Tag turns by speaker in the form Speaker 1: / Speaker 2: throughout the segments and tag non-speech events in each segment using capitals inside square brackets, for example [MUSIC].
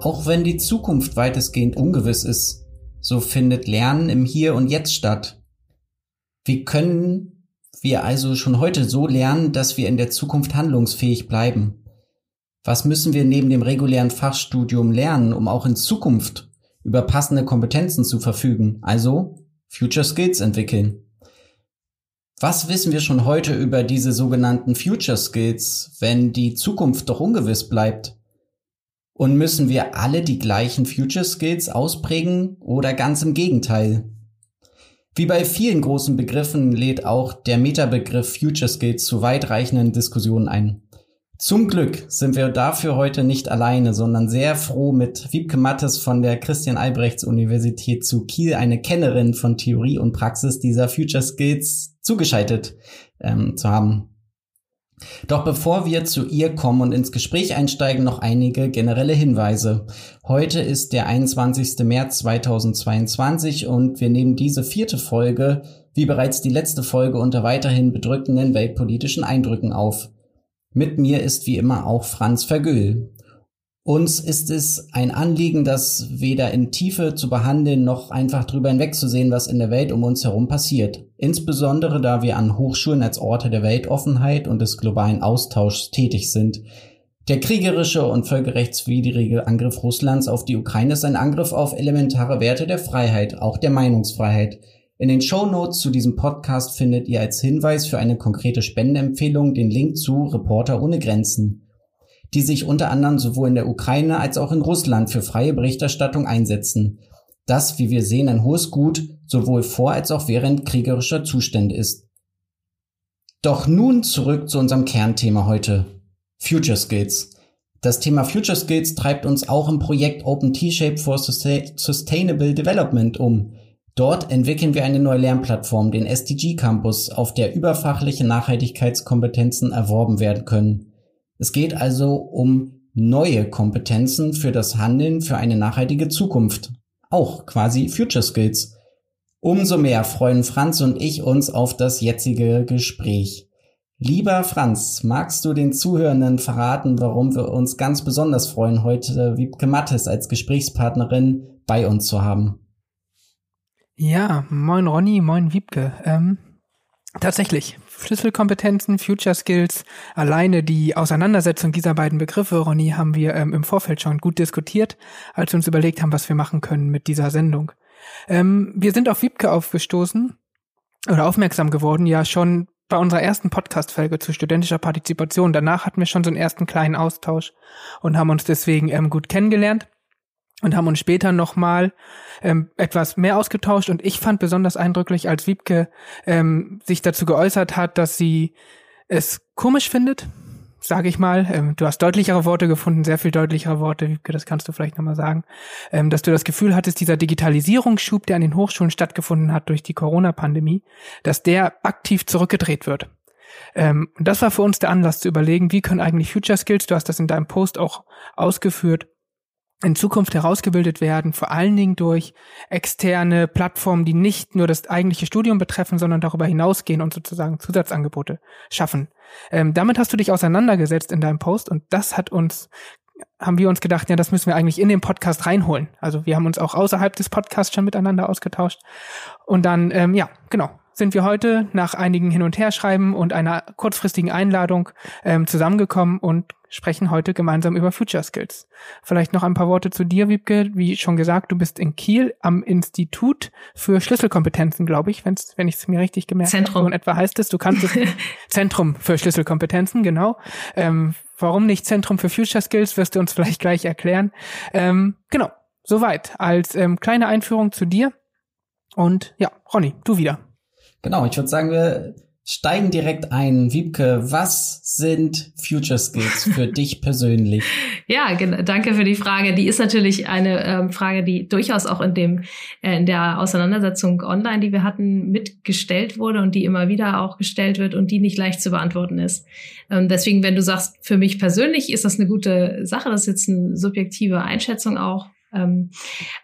Speaker 1: Auch wenn die Zukunft weitestgehend ungewiss ist, so findet Lernen im Hier und Jetzt statt. Wie können wir also schon heute so lernen, dass wir in der Zukunft handlungsfähig bleiben? Was müssen wir neben dem regulären Fachstudium lernen, um auch in Zukunft über passende Kompetenzen zu verfügen, also Future Skills entwickeln? Was wissen wir schon heute über diese sogenannten Future Skills, wenn die Zukunft doch ungewiss bleibt? Und müssen wir alle die gleichen Future Skills ausprägen oder ganz im Gegenteil? Wie bei vielen großen Begriffen lädt auch der Metabegriff Future Skills zu weitreichenden Diskussionen ein. Zum Glück sind wir dafür heute nicht alleine, sondern sehr froh, mit Wiebke Mattes von der Christian Albrechts Universität zu Kiel eine Kennerin von Theorie und Praxis dieser Future Skills zugeschaltet ähm, zu haben. Doch bevor wir zu ihr kommen und ins Gespräch einsteigen, noch einige generelle Hinweise. Heute ist der 21. März 2022 und wir nehmen diese vierte Folge, wie bereits die letzte Folge, unter weiterhin bedrückenden weltpolitischen Eindrücken auf. Mit mir ist wie immer auch Franz Vergüll. Uns ist es ein Anliegen, das weder in Tiefe zu behandeln noch einfach drüber hinwegzusehen, was in der Welt um uns herum passiert. Insbesondere da wir an Hochschulen als Orte der Weltoffenheit und des globalen Austauschs tätig sind. Der kriegerische und völkerrechtswidrige Angriff Russlands auf die Ukraine ist ein Angriff auf elementare Werte der Freiheit, auch der Meinungsfreiheit. In den Show Notes zu diesem Podcast findet ihr als Hinweis für eine konkrete Spendenempfehlung den Link zu Reporter ohne Grenzen die sich unter anderem sowohl in der Ukraine als auch in Russland für freie Berichterstattung einsetzen. Das, wie wir sehen, ein hohes Gut sowohl vor als auch während kriegerischer Zustände ist. Doch nun zurück zu unserem Kernthema heute. Future Skills. Das Thema Future Skills treibt uns auch im Projekt Open T-Shape for Sustainable Development um. Dort entwickeln wir eine neue Lernplattform, den SDG Campus, auf der überfachliche Nachhaltigkeitskompetenzen erworben werden können. Es geht also um neue Kompetenzen für das Handeln für eine nachhaltige Zukunft. Auch quasi Future Skills. Umso mehr freuen Franz und ich uns auf das jetzige Gespräch. Lieber Franz, magst du den Zuhörenden verraten, warum wir uns ganz besonders freuen, heute Wiebke Mattes als Gesprächspartnerin bei uns zu haben?
Speaker 2: Ja, moin Ronny, moin Wiebke. Ähm, tatsächlich, Schlüsselkompetenzen, Future Skills, alleine die Auseinandersetzung dieser beiden Begriffe, Ronny, haben wir ähm, im Vorfeld schon gut diskutiert, als wir uns überlegt haben, was wir machen können mit dieser Sendung. Ähm, wir sind auf Wiebke aufgestoßen oder aufmerksam geworden, ja schon bei unserer ersten Podcast-Folge zu studentischer Partizipation. Danach hatten wir schon so einen ersten kleinen Austausch und haben uns deswegen ähm, gut kennengelernt und haben uns später nochmal ähm, etwas mehr ausgetauscht und ich fand besonders eindrücklich, als Wiebke ähm, sich dazu geäußert hat, dass sie es komisch findet, sage ich mal. Ähm, du hast deutlichere Worte gefunden, sehr viel deutlichere Worte, Wiebke, das kannst du vielleicht nochmal sagen, ähm, dass du das Gefühl hattest, dieser Digitalisierungsschub, der an den Hochschulen stattgefunden hat durch die Corona-Pandemie, dass der aktiv zurückgedreht wird. Ähm, und das war für uns der Anlass zu überlegen, wie können eigentlich Future Skills, du hast das in deinem Post auch ausgeführt, in Zukunft herausgebildet werden, vor allen Dingen durch externe Plattformen, die nicht nur das eigentliche Studium betreffen, sondern darüber hinausgehen und sozusagen Zusatzangebote schaffen. Ähm, damit hast du dich auseinandergesetzt in deinem Post und das hat uns haben wir uns gedacht, ja, das müssen wir eigentlich in den Podcast reinholen. Also wir haben uns auch außerhalb des Podcasts schon miteinander ausgetauscht. Und dann, ähm, ja, genau, sind wir heute nach einigen Hin- und Herschreiben und einer kurzfristigen Einladung ähm, zusammengekommen und sprechen heute gemeinsam über Future Skills. Vielleicht noch ein paar Worte zu dir, Wiebke. Wie schon gesagt, du bist in Kiel am Institut für Schlüsselkompetenzen, glaube ich, wenn's, wenn ich es mir richtig gemerkt habe. Zentrum. Und etwa heißt es, du kannst es [LAUGHS] Zentrum für Schlüsselkompetenzen, genau. Ähm, warum nicht Zentrum für Future Skills, wirst du uns vielleicht gleich erklären. Ähm, genau, soweit als ähm, kleine Einführung zu dir. Und ja, Ronny, du wieder.
Speaker 1: Genau, ich würde sagen, wir steigen direkt ein. Wiebke, was sind Future Skills für [LAUGHS] dich persönlich?
Speaker 3: Ja, danke für die Frage. Die ist natürlich eine ähm, Frage, die durchaus auch in dem äh, in der Auseinandersetzung online, die wir hatten, mitgestellt wurde und die immer wieder auch gestellt wird und die nicht leicht zu beantworten ist. Ähm, deswegen, wenn du sagst, für mich persönlich ist das eine gute Sache, das ist jetzt eine subjektive Einschätzung auch. Ähm,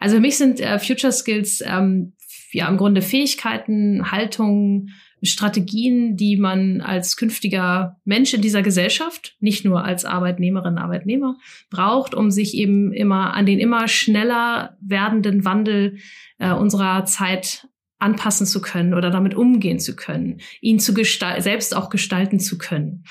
Speaker 3: also für mich sind äh, Future Skills ähm, ja im Grunde Fähigkeiten, Haltungen, Strategien, die man als künftiger Mensch in dieser Gesellschaft, nicht nur als Arbeitnehmerin, Arbeitnehmer, braucht, um sich eben immer an den immer schneller werdenden Wandel äh, unserer Zeit anpassen zu können oder damit umgehen zu können, ihn zu selbst auch gestalten zu können.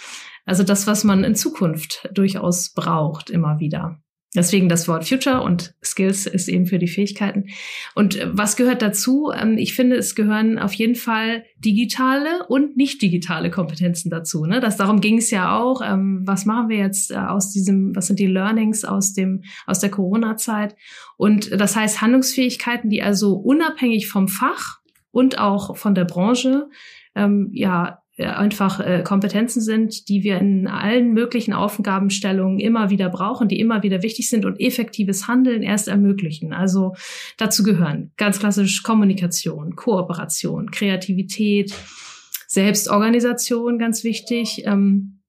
Speaker 3: Also das, was man in Zukunft durchaus braucht, immer wieder. Deswegen das Wort Future und Skills ist eben für die Fähigkeiten. Und äh, was gehört dazu? Ähm, ich finde, es gehören auf jeden Fall digitale und nicht digitale Kompetenzen dazu. Ne? Das, darum ging es ja auch. Ähm, was machen wir jetzt äh, aus diesem, was sind die Learnings aus dem, aus der Corona-Zeit? Und das heißt Handlungsfähigkeiten, die also unabhängig vom Fach und auch von der Branche ähm, ja einfach äh, Kompetenzen sind, die wir in allen möglichen Aufgabenstellungen immer wieder brauchen, die immer wieder wichtig sind und effektives Handeln erst ermöglichen. Also dazu gehören ganz klassisch Kommunikation, Kooperation, Kreativität, Selbstorganisation, ganz wichtig. Ähm,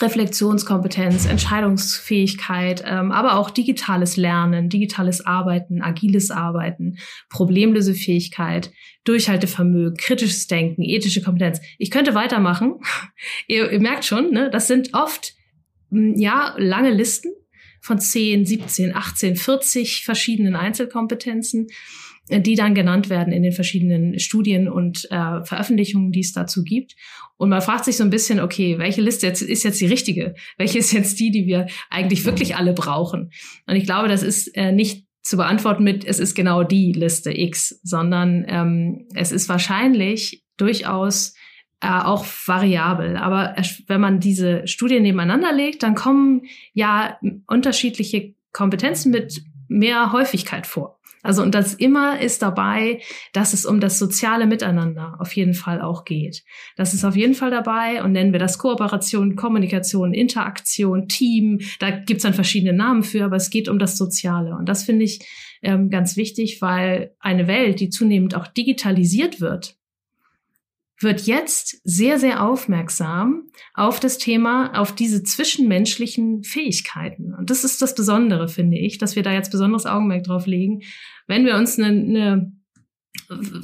Speaker 3: Reflexionskompetenz, Entscheidungsfähigkeit, ähm, aber auch digitales Lernen, digitales Arbeiten, agiles Arbeiten, Problemlösefähigkeit, Durchhaltevermögen, kritisches Denken, ethische Kompetenz. Ich könnte weitermachen. [LAUGHS] ihr, ihr merkt schon, ne, das sind oft hm, ja lange Listen von 10, 17, 18, 40 verschiedenen Einzelkompetenzen die dann genannt werden in den verschiedenen Studien und äh, Veröffentlichungen, die es dazu gibt. Und man fragt sich so ein bisschen, okay, welche Liste jetzt, ist jetzt die richtige? Welche ist jetzt die, die wir eigentlich wirklich alle brauchen? Und ich glaube, das ist äh, nicht zu beantworten mit, es ist genau die Liste X, sondern ähm, es ist wahrscheinlich durchaus äh, auch variabel. Aber wenn man diese Studien nebeneinander legt, dann kommen ja unterschiedliche Kompetenzen mit mehr Häufigkeit vor. Also und das immer ist dabei, dass es um das soziale Miteinander auf jeden Fall auch geht. Das ist auf jeden Fall dabei und nennen wir das Kooperation, Kommunikation, Interaktion, Team. Da gibt's dann verschiedene Namen für, aber es geht um das Soziale. Und das finde ich ähm, ganz wichtig, weil eine Welt, die zunehmend auch digitalisiert wird, wird jetzt sehr, sehr aufmerksam auf das Thema, auf diese zwischenmenschlichen Fähigkeiten. Und das ist das Besondere, finde ich, dass wir da jetzt besonderes Augenmerk drauf legen. Wenn wir uns eine, eine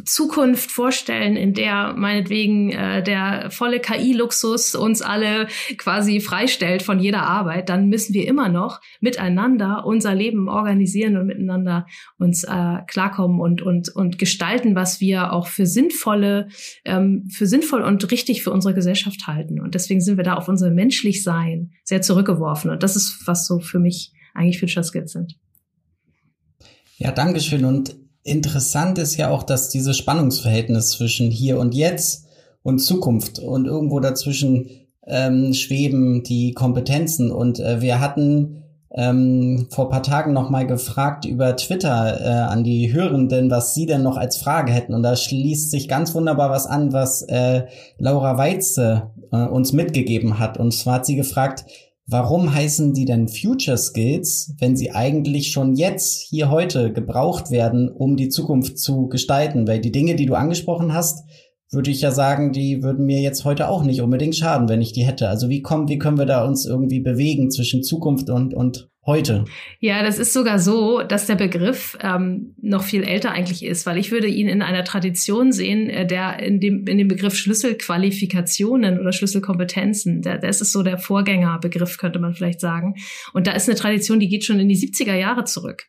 Speaker 3: Zukunft vorstellen, in der meinetwegen äh, der volle KI-Luxus uns alle quasi freistellt von jeder Arbeit, dann müssen wir immer noch miteinander unser Leben organisieren und miteinander uns äh, klarkommen und, und, und gestalten, was wir auch für sinnvolle, ähm, für sinnvoll und richtig für unsere Gesellschaft halten. Und deswegen sind wir da auf unser Menschlichsein sehr zurückgeworfen. Und das ist, was so für mich eigentlich Future Skills sind.
Speaker 1: Ja, Dankeschön. Und interessant ist ja auch, dass dieses Spannungsverhältnis zwischen hier und jetzt und Zukunft und irgendwo dazwischen ähm, schweben die Kompetenzen. Und äh, wir hatten ähm, vor paar Tagen noch mal gefragt über Twitter äh, an die Hörenden, was sie denn noch als Frage hätten. Und da schließt sich ganz wunderbar was an, was äh, Laura Weitze äh, uns mitgegeben hat. Und zwar hat sie gefragt, Warum heißen die denn Future Skills, wenn sie eigentlich schon jetzt, hier heute gebraucht werden, um die Zukunft zu gestalten? Weil die Dinge, die du angesprochen hast, würde ich ja sagen, die würden mir jetzt heute auch nicht unbedingt schaden, wenn ich die hätte. Also wie kommen, wie können wir da uns irgendwie bewegen zwischen Zukunft und, und heute.
Speaker 3: Ja, das ist sogar so, dass der Begriff ähm, noch viel älter eigentlich ist, weil ich würde ihn in einer Tradition sehen, äh, der in dem, in dem Begriff Schlüsselqualifikationen oder Schlüsselkompetenzen, der, das ist so der Vorgängerbegriff, könnte man vielleicht sagen. Und da ist eine Tradition, die geht schon in die 70er Jahre zurück.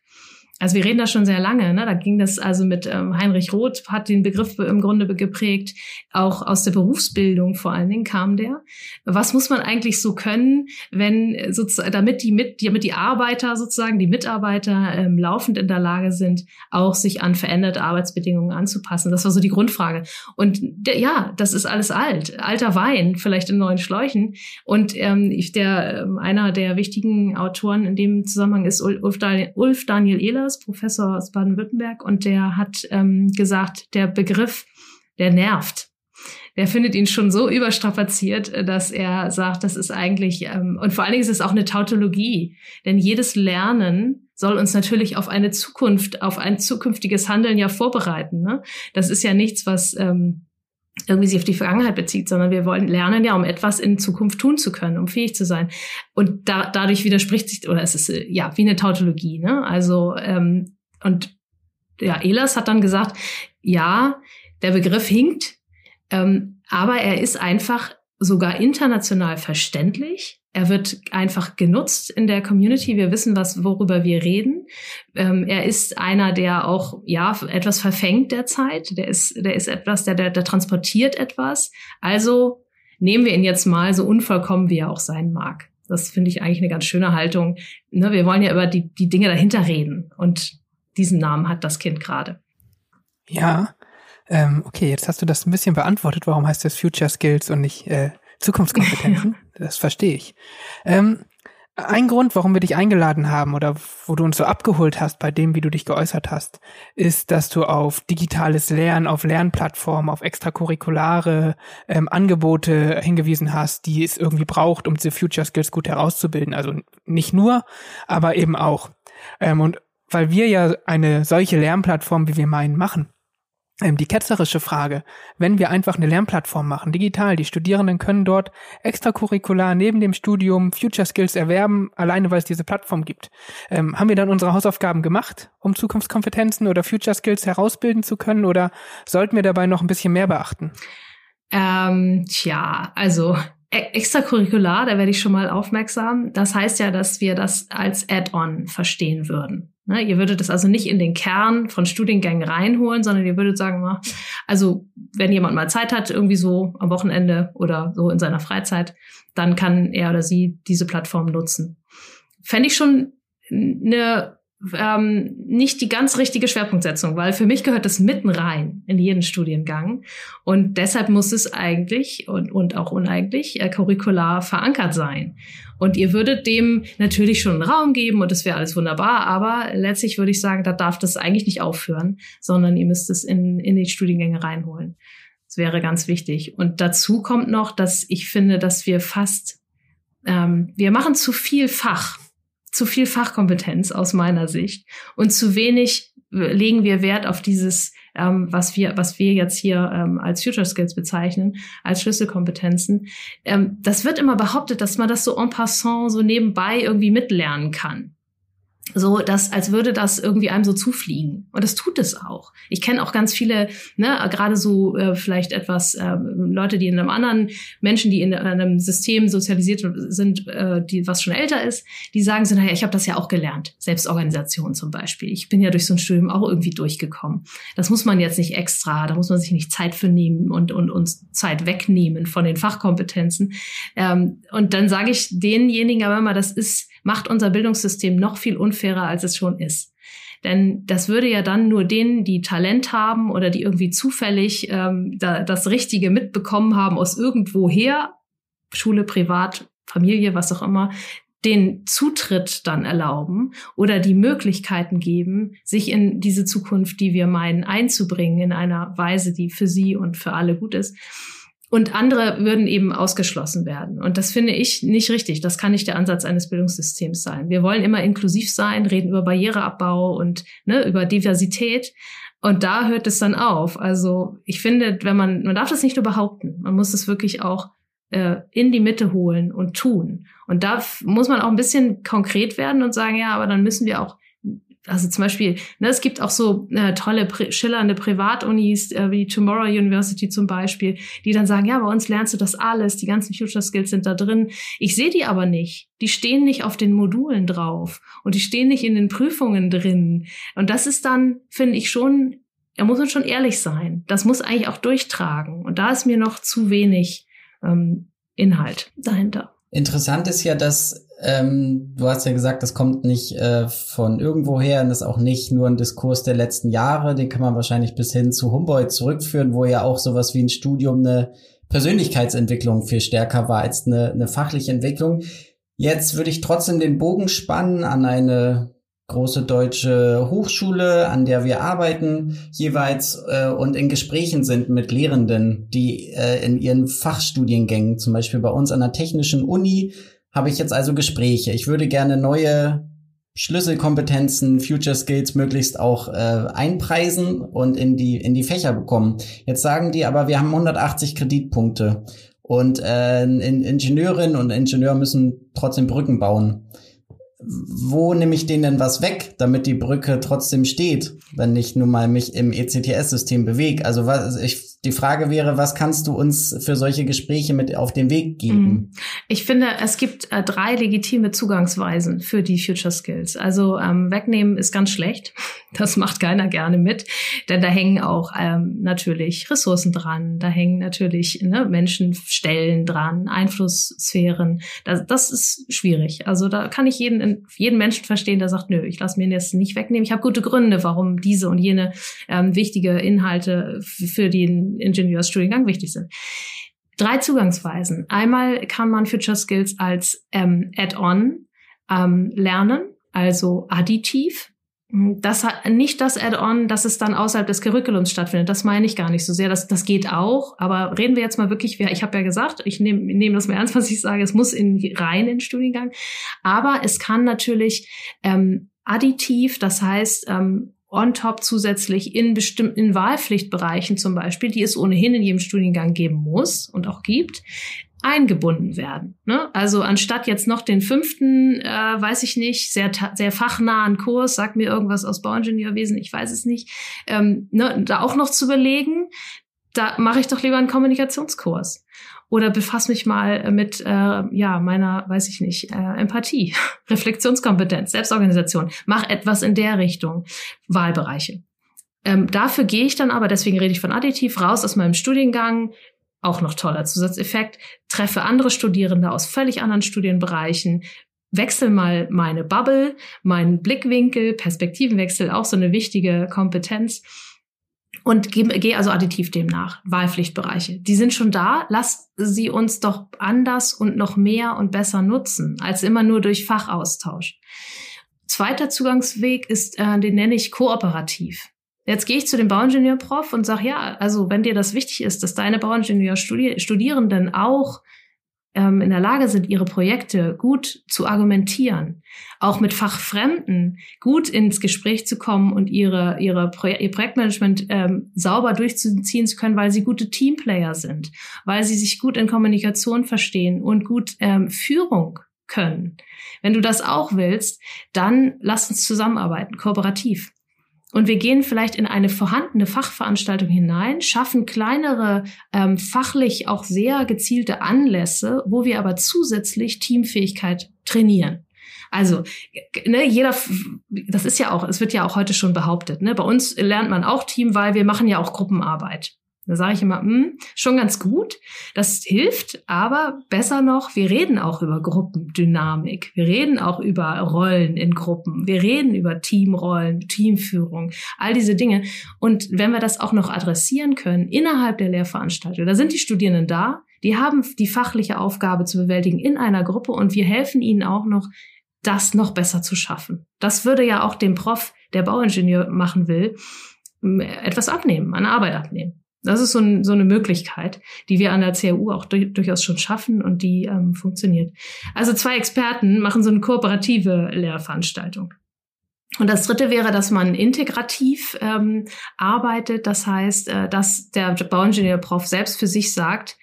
Speaker 3: Also wir reden da schon sehr lange. Ne? Da ging das also mit ähm, Heinrich Roth, hat den Begriff im Grunde geprägt. Auch aus der Berufsbildung vor allen Dingen kam der. Was muss man eigentlich so können, wenn sozusagen, damit die mit, damit die Arbeiter sozusagen, die Mitarbeiter ähm, laufend in der Lage sind, auch sich an veränderte Arbeitsbedingungen anzupassen. Das war so die Grundfrage. Und der, ja, das ist alles alt, alter Wein, vielleicht in neuen Schläuchen. Und ähm, ich, der ähm, einer der wichtigen Autoren in dem Zusammenhang ist Ulf Daniel, Ulf Daniel Ehler Peters, Professor aus Baden-Württemberg, und der hat ähm, gesagt, der Begriff, der nervt. Der findet ihn schon so überstrapaziert, dass er sagt, das ist eigentlich, ähm, und vor allen Dingen ist es auch eine Tautologie, denn jedes Lernen soll uns natürlich auf eine Zukunft, auf ein zukünftiges Handeln ja vorbereiten. Ne? Das ist ja nichts, was ähm, irgendwie sich auf die Vergangenheit bezieht, sondern wir wollen lernen ja, um etwas in Zukunft tun zu können, um fähig zu sein. Und da, dadurch widerspricht sich, oder es ist äh, ja wie eine Tautologie, ne? Also, ähm, und ja, Elas hat dann gesagt, ja, der Begriff hinkt, ähm, aber er ist einfach sogar international verständlich. Er wird einfach genutzt in der Community. Wir wissen, was, worüber wir reden. Ähm, er ist einer, der auch, ja, etwas verfängt derzeit. Der ist, der ist etwas, der, der, der transportiert etwas. Also nehmen wir ihn jetzt mal so unvollkommen, wie er auch sein mag. Das finde ich eigentlich eine ganz schöne Haltung. Ne, wir wollen ja über die, die Dinge dahinter reden. Und diesen Namen hat das Kind gerade.
Speaker 2: Ja, ähm, okay, jetzt hast du das ein bisschen beantwortet. Warum heißt das Future Skills und nicht äh, Zukunftskompetenzen? [LAUGHS] Das verstehe ich. Ähm, ein Grund, warum wir dich eingeladen haben oder wo du uns so abgeholt hast bei dem, wie du dich geäußert hast, ist, dass du auf digitales Lernen, auf Lernplattformen, auf extracurriculare ähm, Angebote hingewiesen hast, die es irgendwie braucht, um diese Future Skills gut herauszubilden. Also nicht nur, aber eben auch. Ähm, und weil wir ja eine solche Lernplattform, wie wir meinen, machen, die ketzerische Frage, wenn wir einfach eine Lernplattform machen, digital, die Studierenden können dort extracurricular neben dem Studium Future Skills erwerben, alleine weil es diese Plattform gibt. Ähm, haben wir dann unsere Hausaufgaben gemacht, um Zukunftskompetenzen oder Future Skills herausbilden zu können oder sollten wir dabei noch ein bisschen mehr beachten?
Speaker 3: Ähm, tja, also extracurricular, da werde ich schon mal aufmerksam. Das heißt ja, dass wir das als Add-on verstehen würden. Ne, ihr würdet es also nicht in den Kern von Studiengängen reinholen, sondern ihr würdet sagen, also wenn jemand mal Zeit hat, irgendwie so am Wochenende oder so in seiner Freizeit, dann kann er oder sie diese Plattform nutzen. Fände ich schon eine ähm, nicht die ganz richtige Schwerpunktsetzung, weil für mich gehört das mitten rein in jeden Studiengang und deshalb muss es eigentlich und, und auch uneigentlich äh, curricular verankert sein. Und ihr würdet dem natürlich schon einen Raum geben und das wäre alles wunderbar, aber letztlich würde ich sagen, da darf das eigentlich nicht aufhören, sondern ihr müsst es in, in die Studiengänge reinholen. Das wäre ganz wichtig. Und dazu kommt noch, dass ich finde, dass wir fast, ähm, wir machen zu viel Fach zu viel Fachkompetenz aus meiner Sicht und zu wenig legen wir Wert auf dieses, ähm, was wir, was wir jetzt hier ähm, als Future Skills bezeichnen, als Schlüsselkompetenzen. Ähm, das wird immer behauptet, dass man das so en passant so nebenbei irgendwie mitlernen kann so, dass, als würde das irgendwie einem so zufliegen. Und das tut es auch. Ich kenne auch ganz viele, ne, gerade so äh, vielleicht etwas äh, Leute, die in einem anderen, Menschen, die in einem System sozialisiert sind, äh, die was schon älter ist, die sagen so, naja, ich habe das ja auch gelernt. Selbstorganisation zum Beispiel. Ich bin ja durch so ein Studium auch irgendwie durchgekommen. Das muss man jetzt nicht extra, da muss man sich nicht Zeit für nehmen und, und uns Zeit wegnehmen von den Fachkompetenzen. Ähm, und dann sage ich denjenigen aber immer, das ist macht unser Bildungssystem noch viel unfairer, als es schon ist. Denn das würde ja dann nur denen, die Talent haben oder die irgendwie zufällig ähm, da, das Richtige mitbekommen haben aus irgendwoher, Schule, Privat, Familie, was auch immer, den Zutritt dann erlauben oder die Möglichkeiten geben, sich in diese Zukunft, die wir meinen, einzubringen in einer Weise, die für sie und für alle gut ist. Und andere würden eben ausgeschlossen werden. Und das finde ich nicht richtig. Das kann nicht der Ansatz eines Bildungssystems sein. Wir wollen immer inklusiv sein, reden über Barriereabbau und ne, über Diversität. Und da hört es dann auf. Also ich finde, wenn man, man darf das nicht nur behaupten, man muss es wirklich auch äh, in die Mitte holen und tun. Und da muss man auch ein bisschen konkret werden und sagen, ja, aber dann müssen wir auch also zum Beispiel, ne, es gibt auch so äh, tolle, schillernde Privatunis, äh, wie Tomorrow University zum Beispiel, die dann sagen, ja, bei uns lernst du das alles, die ganzen Future Skills sind da drin. Ich sehe die aber nicht. Die stehen nicht auf den Modulen drauf und die stehen nicht in den Prüfungen drin. Und das ist dann, finde ich schon, er muss man schon ehrlich sein. Das muss eigentlich auch durchtragen. Und da ist mir noch zu wenig ähm, Inhalt dahinter.
Speaker 1: Interessant ist ja, dass ähm, du hast ja gesagt, das kommt nicht äh, von irgendwoher und das ist auch nicht nur ein Diskurs der letzten Jahre. Den kann man wahrscheinlich bis hin zu Humboldt zurückführen, wo ja auch sowas wie ein Studium eine Persönlichkeitsentwicklung viel stärker war als eine, eine fachliche Entwicklung. Jetzt würde ich trotzdem den Bogen spannen an eine große deutsche Hochschule, an der wir arbeiten jeweils äh, und in Gesprächen sind mit Lehrenden, die äh, in ihren Fachstudiengängen, zum Beispiel bei uns an der Technischen Uni, habe ich jetzt also Gespräche. Ich würde gerne neue Schlüsselkompetenzen, Future Skills möglichst auch äh, einpreisen und in die in die Fächer bekommen. Jetzt sagen die, aber wir haben 180 Kreditpunkte und äh, in, Ingenieurinnen und Ingenieur müssen trotzdem Brücken bauen. Wo nehme ich denen denn was weg, damit die Brücke trotzdem steht, wenn ich nun mal mich im ECTS-System bewege? Also was ich die Frage wäre, was kannst du uns für solche Gespräche mit auf den Weg geben? Mhm.
Speaker 3: Ich finde, es gibt äh, drei legitime Zugangsweisen für die Future Skills. Also ähm, wegnehmen ist ganz schlecht. [LAUGHS] Das macht keiner gerne mit, denn da hängen auch ähm, natürlich Ressourcen dran, da hängen natürlich ne, Menschenstellen dran, Einflusssphären. Das, das ist schwierig. Also da kann ich jeden, jeden Menschen verstehen, der sagt, nö, ich lasse mir das nicht wegnehmen. Ich habe gute Gründe, warum diese und jene ähm, wichtige Inhalte für den Ingenieursstudiengang wichtig sind. Drei Zugangsweisen. Einmal kann man Future Skills als ähm, Add-on ähm, lernen, also additiv. Das hat nicht das Add-on, dass es dann außerhalb des Curriculums stattfindet. Das meine ich gar nicht so sehr. Das, das geht auch. Aber reden wir jetzt mal wirklich, ich habe ja gesagt, ich nehme nehm das mal ernst, [LAUGHS] was ich sage. Es muss in, rein in den Studiengang. Aber es kann natürlich ähm, additiv, das heißt, ähm, on top zusätzlich in bestimmten Wahlpflichtbereichen zum Beispiel, die es ohnehin in jedem Studiengang geben muss und auch gibt, eingebunden werden. Ne? Also anstatt jetzt noch den fünften, äh, weiß ich nicht, sehr, sehr fachnahen Kurs, sagt mir irgendwas aus Bauingenieurwesen, ich weiß es nicht, ähm, ne, da auch noch zu überlegen, da mache ich doch lieber einen Kommunikationskurs oder befasse mich mal mit äh, ja meiner, weiß ich nicht, äh, Empathie, [LAUGHS] Reflexionskompetenz, Selbstorganisation. Mach etwas in der Richtung, Wahlbereiche. Ähm, dafür gehe ich dann aber, deswegen rede ich von additiv, raus aus meinem Studiengang, auch noch toller Zusatzeffekt, treffe andere Studierende aus völlig anderen Studienbereichen, wechsel mal meine Bubble, meinen Blickwinkel, Perspektivenwechsel, auch so eine wichtige Kompetenz und gehe geh also additiv dem nach. Wahlpflichtbereiche. Die sind schon da. Lass sie uns doch anders und noch mehr und besser nutzen, als immer nur durch Fachaustausch. Zweiter Zugangsweg ist, äh, den nenne ich kooperativ. Jetzt gehe ich zu dem Bauingenieur-Prof und sage, ja, also wenn dir das wichtig ist, dass deine Bauingenieur-Studierenden auch ähm, in der Lage sind, ihre Projekte gut zu argumentieren, auch mit Fachfremden gut ins Gespräch zu kommen und ihre, ihre Pro ihr Projektmanagement ähm, sauber durchzuziehen zu können, weil sie gute Teamplayer sind, weil sie sich gut in Kommunikation verstehen und gut ähm, Führung können. Wenn du das auch willst, dann lass uns zusammenarbeiten, kooperativ. Und wir gehen vielleicht in eine vorhandene Fachveranstaltung hinein, schaffen kleinere, ähm, fachlich auch sehr gezielte Anlässe, wo wir aber zusätzlich Teamfähigkeit trainieren. Also, ne, jeder, das ist ja auch, es wird ja auch heute schon behauptet, ne, bei uns lernt man auch Team, weil wir machen ja auch Gruppenarbeit. Da sage ich immer, hm, schon ganz gut, das hilft, aber besser noch, wir reden auch über Gruppendynamik, wir reden auch über Rollen in Gruppen, wir reden über Teamrollen, Teamführung, all diese Dinge. Und wenn wir das auch noch adressieren können innerhalb der Lehrveranstaltung, da sind die Studierenden da, die haben die fachliche Aufgabe zu bewältigen in einer Gruppe und wir helfen ihnen auch noch, das noch besser zu schaffen. Das würde ja auch dem Prof, der Bauingenieur machen will, etwas abnehmen, an Arbeit abnehmen. Das ist so, ein, so, eine Möglichkeit, die wir an der CAU auch durch, durchaus schon schaffen und die ähm, funktioniert. Also zwei Experten machen so eine kooperative Lehrveranstaltung. Und das Dritte wäre, dass man integrativ ähm, arbeitet. Das heißt, äh, dass der Bauingenieur-Prof selbst für sich sagt,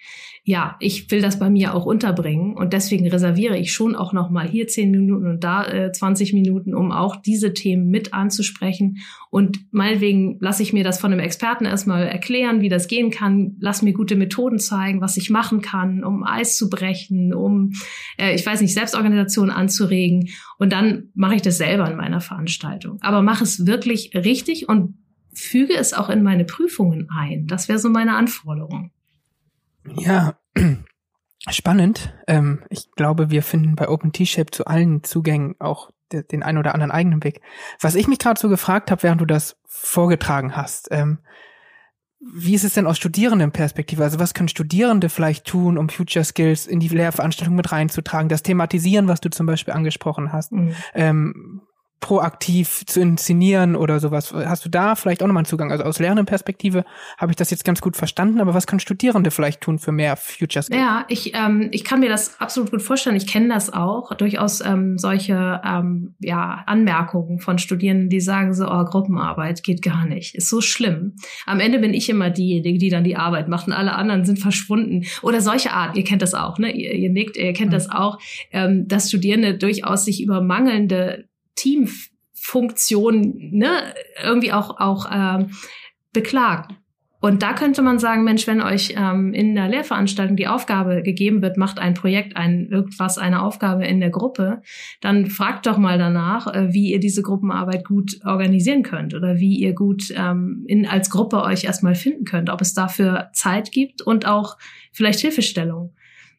Speaker 3: ja, ich will das bei mir auch unterbringen und deswegen reserviere ich schon auch noch mal hier zehn Minuten und da äh, 20 Minuten, um auch diese Themen mit anzusprechen. Und meinetwegen lasse ich mir das von einem Experten erstmal erklären, wie das gehen kann. Lass mir gute Methoden zeigen, was ich machen kann, um Eis zu brechen, um, äh, ich weiß nicht, Selbstorganisation anzuregen. Und dann mache ich das selber in meiner Veranstaltung. Aber mache es wirklich richtig und füge es auch in meine Prüfungen ein. Das wäre so meine Anforderung.
Speaker 2: Ja, [CLEARS THROAT] spannend. Ähm, ich glaube, wir finden bei Open T-Shape zu allen Zugängen auch de den ein oder anderen eigenen Weg. Was ich mich gerade so gefragt habe, während du das vorgetragen hast, ähm, wie ist es denn aus Studierendenperspektive? Also was können Studierende vielleicht tun, um Future Skills in die Lehrveranstaltung mit reinzutragen? Das Thematisieren, was du zum Beispiel angesprochen hast. Mhm. Ähm, proaktiv zu inszenieren oder sowas. Hast du da vielleicht auch nochmal einen Zugang? Also aus Lernenperspektive habe ich das jetzt ganz gut verstanden, aber was können Studierende vielleicht tun für mehr Future Skills?
Speaker 3: Ja, ich, ähm, ich kann mir das absolut gut vorstellen. Ich kenne das auch. Durchaus ähm, solche ähm, ja, Anmerkungen von Studierenden, die sagen so, oh, Gruppenarbeit geht gar nicht. Ist so schlimm. Am Ende bin ich immer diejenige, die dann die Arbeit macht und alle anderen sind verschwunden. Oder solche Art, ihr kennt das auch, ne? Ihr, ihr nickt, ihr kennt mhm. das auch, ähm, dass Studierende durchaus sich über mangelnde Teamfunktion ne, irgendwie auch, auch ähm, beklagen. Und da könnte man sagen, Mensch, wenn euch ähm, in der Lehrveranstaltung die Aufgabe gegeben wird, macht ein Projekt, ein irgendwas, eine Aufgabe in der Gruppe, dann fragt doch mal danach, äh, wie ihr diese Gruppenarbeit gut organisieren könnt oder wie ihr gut ähm, in, als Gruppe euch erstmal finden könnt, ob es dafür Zeit gibt und auch vielleicht Hilfestellung.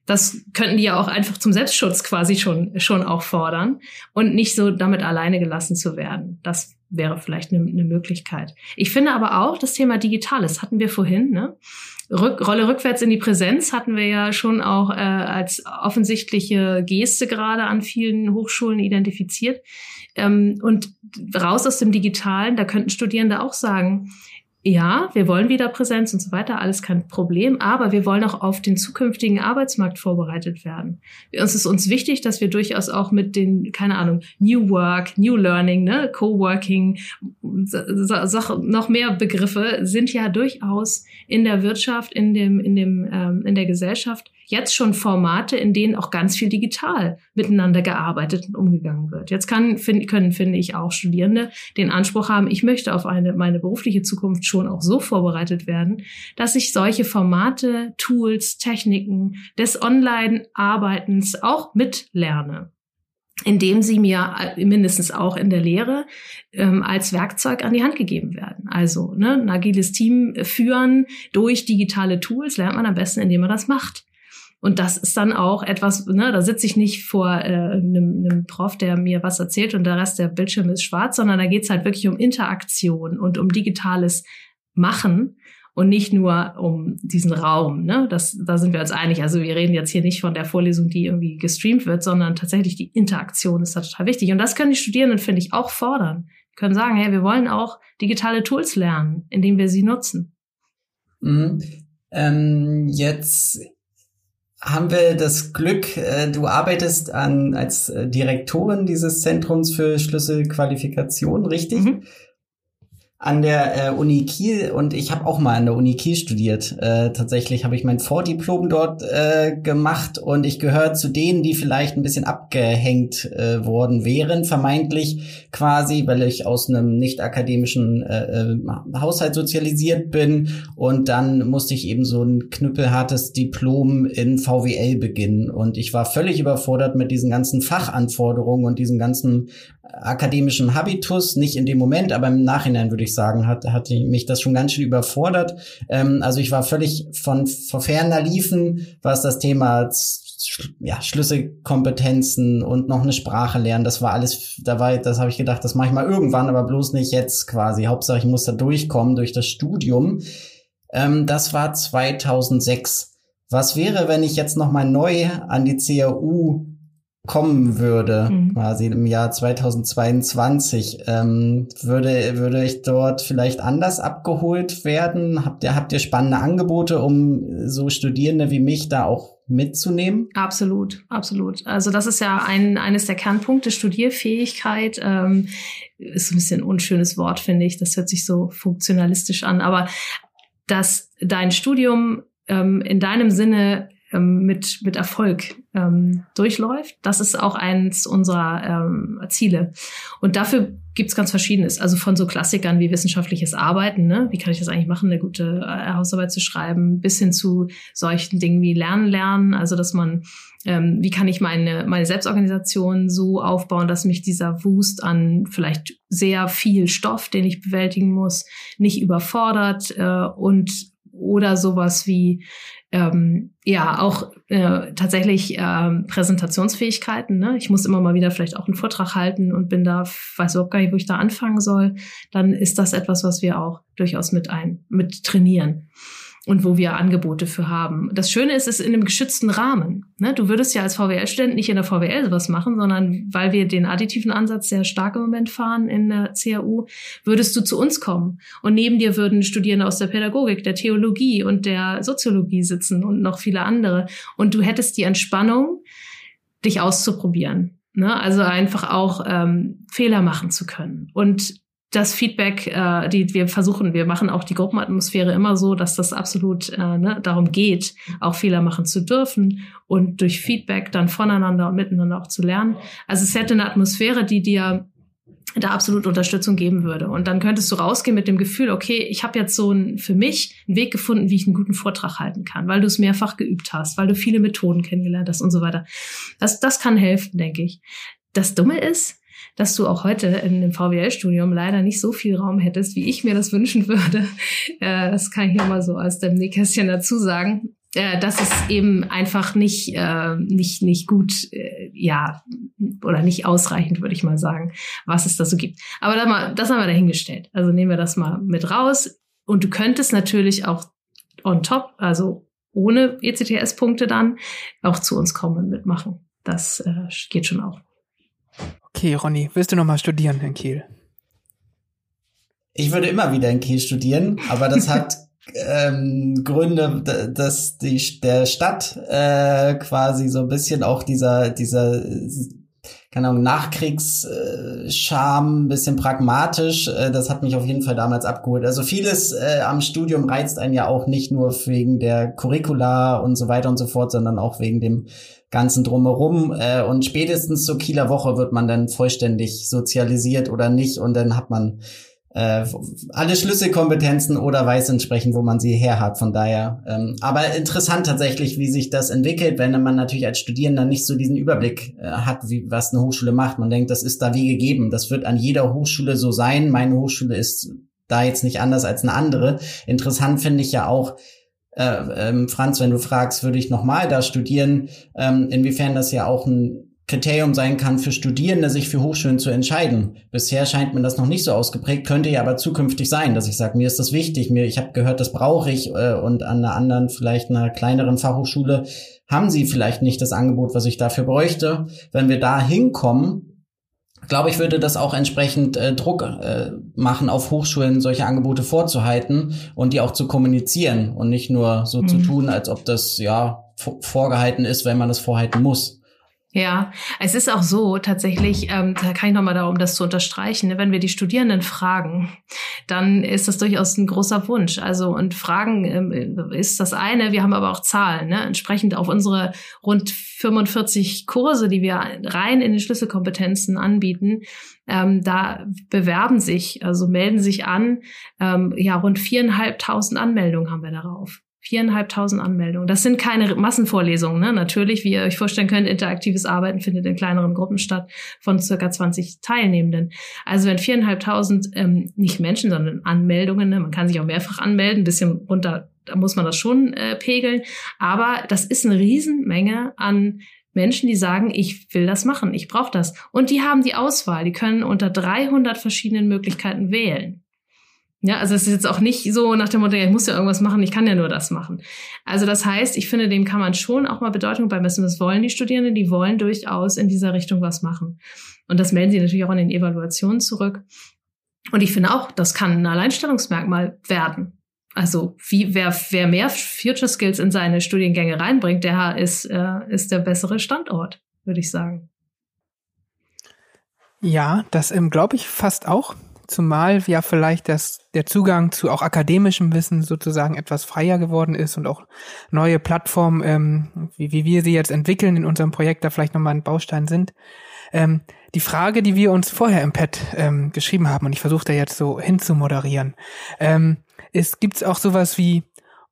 Speaker 3: Das könnten die ja auch einfach zum Selbstschutz quasi schon, schon auch fordern und nicht so damit alleine gelassen zu werden. Das wäre vielleicht eine, eine Möglichkeit. Ich finde aber auch das Thema Digitales hatten wir vorhin, ne? Rück, Rolle rückwärts in die Präsenz hatten wir ja schon auch äh, als offensichtliche Geste gerade an vielen Hochschulen identifiziert. Ähm, und raus aus dem Digitalen, da könnten Studierende auch sagen, ja, wir wollen wieder Präsenz und so weiter, alles kein Problem, aber wir wollen auch auf den zukünftigen Arbeitsmarkt vorbereitet werden. Uns ist uns wichtig, dass wir durchaus auch mit den, keine Ahnung, New Work, New Learning, ne, Coworking, so, noch mehr Begriffe sind ja durchaus in der Wirtschaft, in dem, in dem, ähm, in der Gesellschaft jetzt schon Formate, in denen auch ganz viel digital miteinander gearbeitet und umgegangen wird. Jetzt kann, find, können, finde ich, auch Studierende den Anspruch haben, ich möchte auf eine, meine berufliche Zukunft schon auch so vorbereitet werden, dass ich solche Formate, Tools, Techniken des Online-Arbeitens auch mitlerne indem sie mir äh, mindestens auch in der Lehre ähm, als Werkzeug an die Hand gegeben werden. Also ne, ein agiles Team führen durch digitale Tools lernt man am besten, indem man das macht. Und das ist dann auch etwas, ne, da sitze ich nicht vor äh, einem, einem Prof, der mir was erzählt und der Rest der Bildschirm ist schwarz, sondern da geht's halt wirklich um Interaktion und um digitales Machen und nicht nur um diesen Raum. Ne? Das, da sind wir uns einig. Also wir reden jetzt hier nicht von der Vorlesung, die irgendwie gestreamt wird, sondern tatsächlich die Interaktion ist da total wichtig. Und das können die Studierenden, finde ich, auch fordern. Die können sagen, hey, wir wollen auch digitale Tools lernen, indem wir sie nutzen.
Speaker 1: Mhm. Ähm, jetzt haben wir das Glück, äh, du arbeitest an, als äh, Direktorin dieses Zentrums für Schlüsselqualifikation, richtig? Mhm an der äh, Uni Kiel und ich habe auch mal an der Uni Kiel studiert. Äh, tatsächlich habe ich mein Vordiplom dort äh, gemacht und ich gehöre zu denen, die vielleicht ein bisschen abgehängt äh, worden wären, vermeintlich quasi, weil ich aus einem nicht akademischen äh, äh, Haushalt sozialisiert bin und dann musste ich eben so ein knüppelhartes Diplom in VWL beginnen und ich war völlig überfordert mit diesen ganzen Fachanforderungen und diesen ganzen akademischen Habitus, nicht in dem Moment, aber im Nachhinein würde ich sagen, hat, hat mich das schon ganz schön überfordert. Ähm, also ich war völlig von, von ferner liefen, was das Thema ja, Schlüsselkompetenzen und noch eine Sprache lernen, das war alles, da war, das habe ich gedacht, das mache ich mal irgendwann, aber bloß nicht jetzt quasi. Hauptsache, ich muss da durchkommen durch das Studium. Ähm, das war 2006. Was wäre, wenn ich jetzt noch mal neu an die CAU kommen würde, mhm. quasi im Jahr 2022, ähm, würde, würde ich dort vielleicht anders abgeholt werden? Habt ihr, habt ihr spannende Angebote, um so Studierende wie mich da auch mitzunehmen?
Speaker 3: Absolut, absolut. Also das ist ja ein, eines der Kernpunkte, Studierfähigkeit. Ähm, ist ein bisschen ein unschönes Wort, finde ich. Das hört sich so funktionalistisch an. Aber dass dein Studium ähm, in deinem Sinne ähm, mit, mit Erfolg ähm, durchläuft. Das ist auch eins unserer ähm, Ziele. Und dafür gibt's ganz Verschiedenes. Also von so Klassikern wie wissenschaftliches Arbeiten, ne? wie kann ich das eigentlich machen, eine gute äh, Hausarbeit zu schreiben, bis hin zu solchen Dingen wie Lernen lernen, also dass man ähm, wie kann ich meine, meine Selbstorganisation so aufbauen, dass mich dieser Wust an vielleicht sehr viel Stoff, den ich bewältigen muss, nicht überfordert äh, und oder sowas wie ähm, ja auch äh, tatsächlich ähm, Präsentationsfähigkeiten. Ne? Ich muss immer mal wieder vielleicht auch einen Vortrag halten und bin da, weiß überhaupt gar nicht, wo ich da anfangen soll. Dann ist das etwas, was wir auch durchaus mit ein, mit trainieren und wo wir Angebote für haben. Das Schöne ist, es ist in einem geschützten Rahmen. Ne? Du würdest ja als VWL-Student nicht in der VWL sowas machen, sondern weil wir den additiven Ansatz sehr stark im Moment fahren in der CAU, würdest du zu uns kommen. Und neben dir würden Studierende aus der Pädagogik, der Theologie und der Soziologie sitzen und noch viele andere. Und du hättest die Entspannung, dich auszuprobieren. Ne? Also einfach auch ähm, Fehler machen zu können. Und das Feedback, äh, die wir versuchen, wir machen auch die Gruppenatmosphäre immer so, dass das absolut äh, ne, darum geht, auch Fehler machen zu dürfen und durch Feedback dann voneinander und miteinander auch zu lernen. Also es hätte eine Atmosphäre, die dir da absolut Unterstützung geben würde. Und dann könntest du rausgehen mit dem Gefühl, okay, ich habe jetzt so ein, für mich einen Weg gefunden, wie ich einen guten Vortrag halten kann, weil du es mehrfach geübt hast, weil du viele Methoden kennengelernt hast und so weiter. Das, das kann helfen, denke ich. Das Dumme ist, dass du auch heute in dem VWL-Studium leider nicht so viel Raum hättest, wie ich mir das wünschen würde. [LAUGHS] Äh, das kann ich hier mal so aus dem Nähkästchen dazu sagen. Äh, dass es eben einfach nicht, äh, nicht, nicht gut, äh, ja, oder nicht ausreichend, würde ich mal sagen, was es da so gibt. Aber da mal, das haben wir dahingestellt. Also nehmen wir das mal mit raus. Und du könntest natürlich auch on top, also ohne ECTS-Punkte dann, auch zu uns kommen und mitmachen. Das äh, geht schon auch.
Speaker 2: Okay, Ronny, willst du noch mal studieren in Kiel?
Speaker 1: Ich würde immer wieder in Kiel studieren, aber das hat [LAUGHS] ähm, Gründe, dass die der Stadt äh, quasi so ein bisschen auch dieser dieser keine Ahnung, Nachkriegsscham, bisschen pragmatisch, äh, das hat mich auf jeden Fall damals abgeholt. Also vieles äh, am Studium reizt einen ja auch nicht nur wegen der Curricula und so weiter und so fort, sondern auch wegen dem ganzen Drumherum. Äh, und spätestens zur Kieler Woche wird man dann vollständig sozialisiert oder nicht und dann hat man äh, alle Schlüsselkompetenzen oder weiß entsprechend, wo man sie her hat. Von daher, ähm, aber interessant tatsächlich, wie sich das entwickelt, wenn man natürlich als Studierender nicht so diesen Überblick äh, hat, wie was eine Hochschule macht. Man denkt, das ist da wie gegeben. Das wird an jeder Hochschule so sein. Meine Hochschule ist da jetzt nicht anders als eine andere. Interessant finde ich ja auch, äh, ähm, Franz, wenn du fragst, würde ich nochmal da studieren, ähm, inwiefern das ja auch ein Kriterium sein kann für Studierende, sich für Hochschulen zu entscheiden. Bisher scheint mir das noch nicht so ausgeprägt, könnte ja aber zukünftig sein, dass ich sage, mir ist das wichtig, mir, ich habe gehört, das brauche ich äh, und an einer anderen, vielleicht einer kleineren Fachhochschule haben sie vielleicht nicht das Angebot, was ich dafür bräuchte. Wenn wir da hinkommen, glaube ich, würde das auch entsprechend äh, Druck äh, machen, auf Hochschulen solche Angebote vorzuhalten und die auch zu kommunizieren und nicht nur so mhm. zu tun, als ob das ja vorgehalten ist, wenn man das vorhalten muss.
Speaker 3: Ja, es ist auch so tatsächlich, ähm, da kann ich nochmal da, um das zu unterstreichen, ne, wenn wir die Studierenden fragen, dann ist das durchaus ein großer Wunsch. Also und Fragen ähm, ist das eine, wir haben aber auch Zahlen, ne? entsprechend auf unsere rund 45 Kurse, die wir rein in den Schlüsselkompetenzen anbieten, ähm, da bewerben sich, also melden sich an, ähm, ja, rund viereinhalbtausend Anmeldungen haben wir darauf. Viereinhalbtausend Anmeldungen. Das sind keine Massenvorlesungen, ne? Natürlich, wie ihr euch vorstellen könnt, interaktives Arbeiten findet in kleineren Gruppen statt von circa 20 Teilnehmenden. Also wenn viereinhalbtausend ähm, nicht Menschen, sondern Anmeldungen, ne? man kann sich auch mehrfach anmelden, ein bisschen runter, da muss man das schon äh, pegeln. Aber das ist eine Riesenmenge an Menschen, die sagen, ich will das machen, ich brauche das. Und die haben die Auswahl, die können unter 300 verschiedenen Möglichkeiten wählen. Ja, also es ist jetzt auch nicht so nach dem Motto, ich muss ja irgendwas machen, ich kann ja nur das machen. Also das heißt, ich finde, dem kann man schon auch mal Bedeutung beimessen. Das wollen die Studierenden, die wollen durchaus in dieser Richtung was machen. Und das melden sie natürlich auch in den Evaluationen zurück. Und ich finde auch, das kann ein Alleinstellungsmerkmal werden. Also wie, wer, wer mehr Future Skills in seine Studiengänge reinbringt, der ist, äh, ist der bessere Standort, würde ich sagen.
Speaker 2: Ja, das ähm, glaube ich fast auch zumal ja vielleicht das, der Zugang zu auch akademischem Wissen sozusagen etwas freier geworden ist und auch neue Plattformen, ähm, wie, wie wir sie jetzt entwickeln in unserem Projekt, da vielleicht nochmal ein Baustein sind. Ähm, die Frage, die wir uns vorher im Pad ähm, geschrieben haben, und ich versuche da jetzt so hinzumoderieren, ähm, ist, gibt es auch sowas wie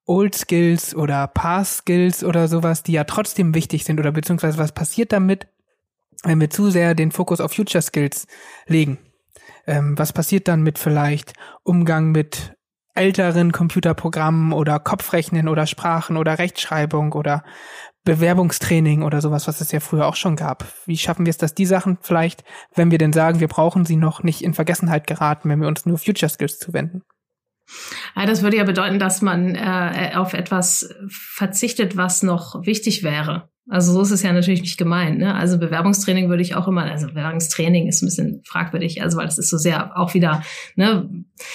Speaker 2: Old Skills oder Past Skills oder sowas, die ja trotzdem wichtig sind oder beziehungsweise was passiert damit, wenn wir zu sehr den Fokus auf Future Skills legen? Ähm, was passiert dann mit vielleicht Umgang mit älteren Computerprogrammen oder Kopfrechnen oder Sprachen oder Rechtschreibung oder Bewerbungstraining oder sowas, was es ja früher auch schon gab. Wie schaffen wir es, dass die Sachen vielleicht, wenn wir denn sagen, wir brauchen sie noch nicht in Vergessenheit geraten, wenn wir uns nur Future Skills zuwenden?
Speaker 3: Ja, das würde ja bedeuten, dass man äh, auf etwas verzichtet, was noch wichtig wäre. Also so ist es ja natürlich nicht gemeint. Ne? Also Bewerbungstraining würde ich auch immer, also Bewerbungstraining ist ein bisschen fragwürdig, also weil das ist so sehr auch wieder ne,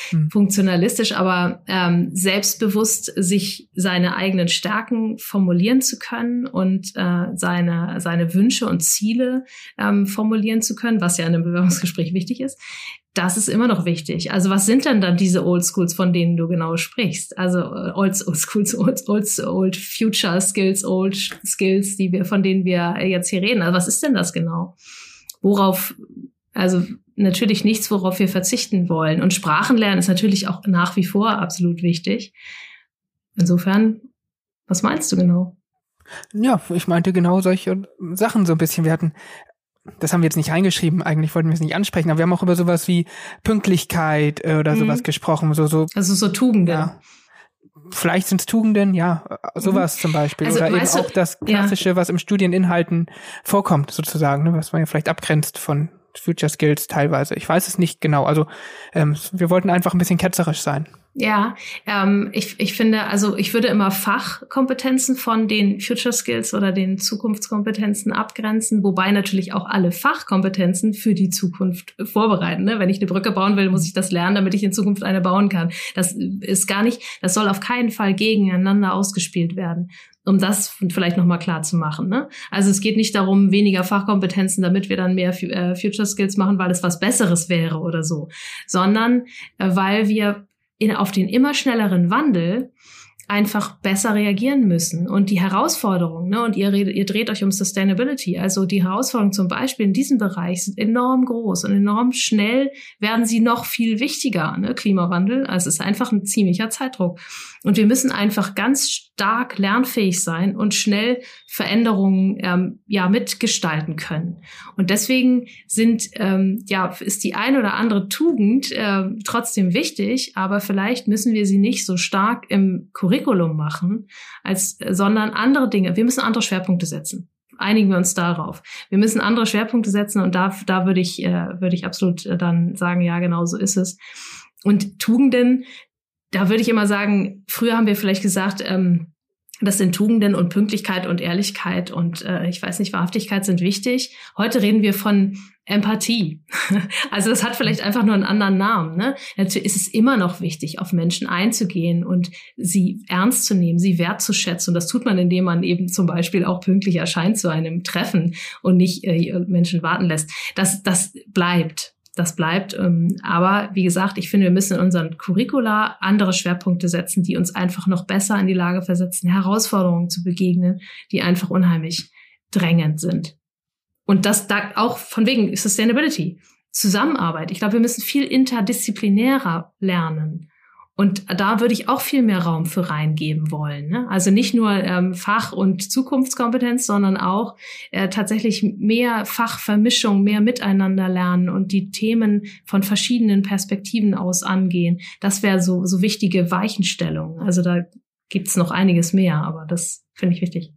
Speaker 3: hm. funktionalistisch, aber ähm, selbstbewusst sich seine eigenen Stärken formulieren zu können und äh, seine, seine Wünsche und Ziele ähm, formulieren zu können, was ja in einem Bewerbungsgespräch wichtig ist, das ist immer noch wichtig. Also was sind denn dann diese Old Schools, von denen du genau sprichst? Also äh, Old, old Schools, old, old, old Future Skills, Old Skills, die wir, von denen wir jetzt hier reden. Also was ist denn das genau? Worauf, also natürlich nichts, worauf wir verzichten wollen. Und Sprachenlernen ist natürlich auch nach wie vor absolut wichtig. Insofern, was meinst du genau?
Speaker 2: Ja, ich meinte genau solche Sachen so ein bisschen. Wir hatten, das haben wir jetzt nicht reingeschrieben, eigentlich wollten wir es nicht ansprechen, aber wir haben auch über sowas wie Pünktlichkeit äh, oder mhm. sowas gesprochen. So, so,
Speaker 3: also so Tugenden.
Speaker 2: Ja. Vielleicht sind es Tugenden, ja, sowas mhm. zum Beispiel. Also, oder eben du, auch das Klassische, ja. was im Studieninhalten vorkommt, sozusagen, ne, was man ja vielleicht abgrenzt von Future Skills teilweise. Ich weiß es nicht genau. Also ähm, wir wollten einfach ein bisschen ketzerisch sein.
Speaker 3: Ja, ähm, ich, ich finde, also ich würde immer Fachkompetenzen von den Future Skills oder den Zukunftskompetenzen abgrenzen, wobei natürlich auch alle Fachkompetenzen für die Zukunft vorbereiten. Ne? Wenn ich eine Brücke bauen will, muss ich das lernen, damit ich in Zukunft eine bauen kann. Das ist gar nicht, das soll auf keinen Fall gegeneinander ausgespielt werden um das vielleicht nochmal klar zu machen. Ne? Also es geht nicht darum, weniger Fachkompetenzen, damit wir dann mehr äh, Future Skills machen, weil es was Besseres wäre oder so, sondern äh, weil wir in, auf den immer schnelleren Wandel einfach besser reagieren müssen. Und die Herausforderungen, ne, und ihr, redet, ihr dreht euch um Sustainability, also die Herausforderungen zum Beispiel in diesem Bereich sind enorm groß und enorm schnell werden sie noch viel wichtiger, ne, Klimawandel. Also es ist einfach ein ziemlicher Zeitdruck. Und wir müssen einfach ganz stark lernfähig sein und schnell Veränderungen ähm, ja mitgestalten können. Und deswegen sind ähm, ja ist die ein oder andere Tugend äh, trotzdem wichtig, aber vielleicht müssen wir sie nicht so stark im Curriculum machen, als sondern andere Dinge. Wir müssen andere Schwerpunkte setzen einigen wir uns darauf. Wir müssen andere Schwerpunkte setzen und da, da würde ich, äh, würde ich absolut äh, dann sagen, ja, genau so ist es. Und Tugenden, da würde ich immer sagen, früher haben wir vielleicht gesagt, ähm, das sind Tugenden und Pünktlichkeit und Ehrlichkeit und äh, ich weiß nicht, Wahrhaftigkeit sind wichtig. Heute reden wir von Empathie. [LAUGHS] Also das hat vielleicht einfach nur einen anderen Namen. Ne? Natürlich ist es immer noch wichtig, auf Menschen einzugehen und sie ernst zu nehmen, sie wertzuschätzen. Und das tut man, indem man eben zum Beispiel auch pünktlich erscheint zu einem Treffen und nicht äh, Menschen warten lässt. Das, das bleibt das bleibt. Ähm, aber wie gesagt, ich finde, wir müssen in unseren Curricula andere Schwerpunkte setzen, die uns einfach noch besser in die Lage versetzen, Herausforderungen zu begegnen, die einfach unheimlich drängend sind. Und das da auch von wegen Sustainability, Zusammenarbeit. Ich glaube, wir müssen viel interdisziplinärer lernen. Und da würde ich auch viel mehr Raum für reingeben wollen. Ne? Also nicht nur ähm, Fach- und Zukunftskompetenz, sondern auch äh, tatsächlich mehr Fachvermischung, mehr Miteinander lernen und die Themen von verschiedenen Perspektiven aus angehen. Das wäre so, so wichtige Weichenstellung. Also da gibt's noch einiges mehr, aber das finde ich wichtig.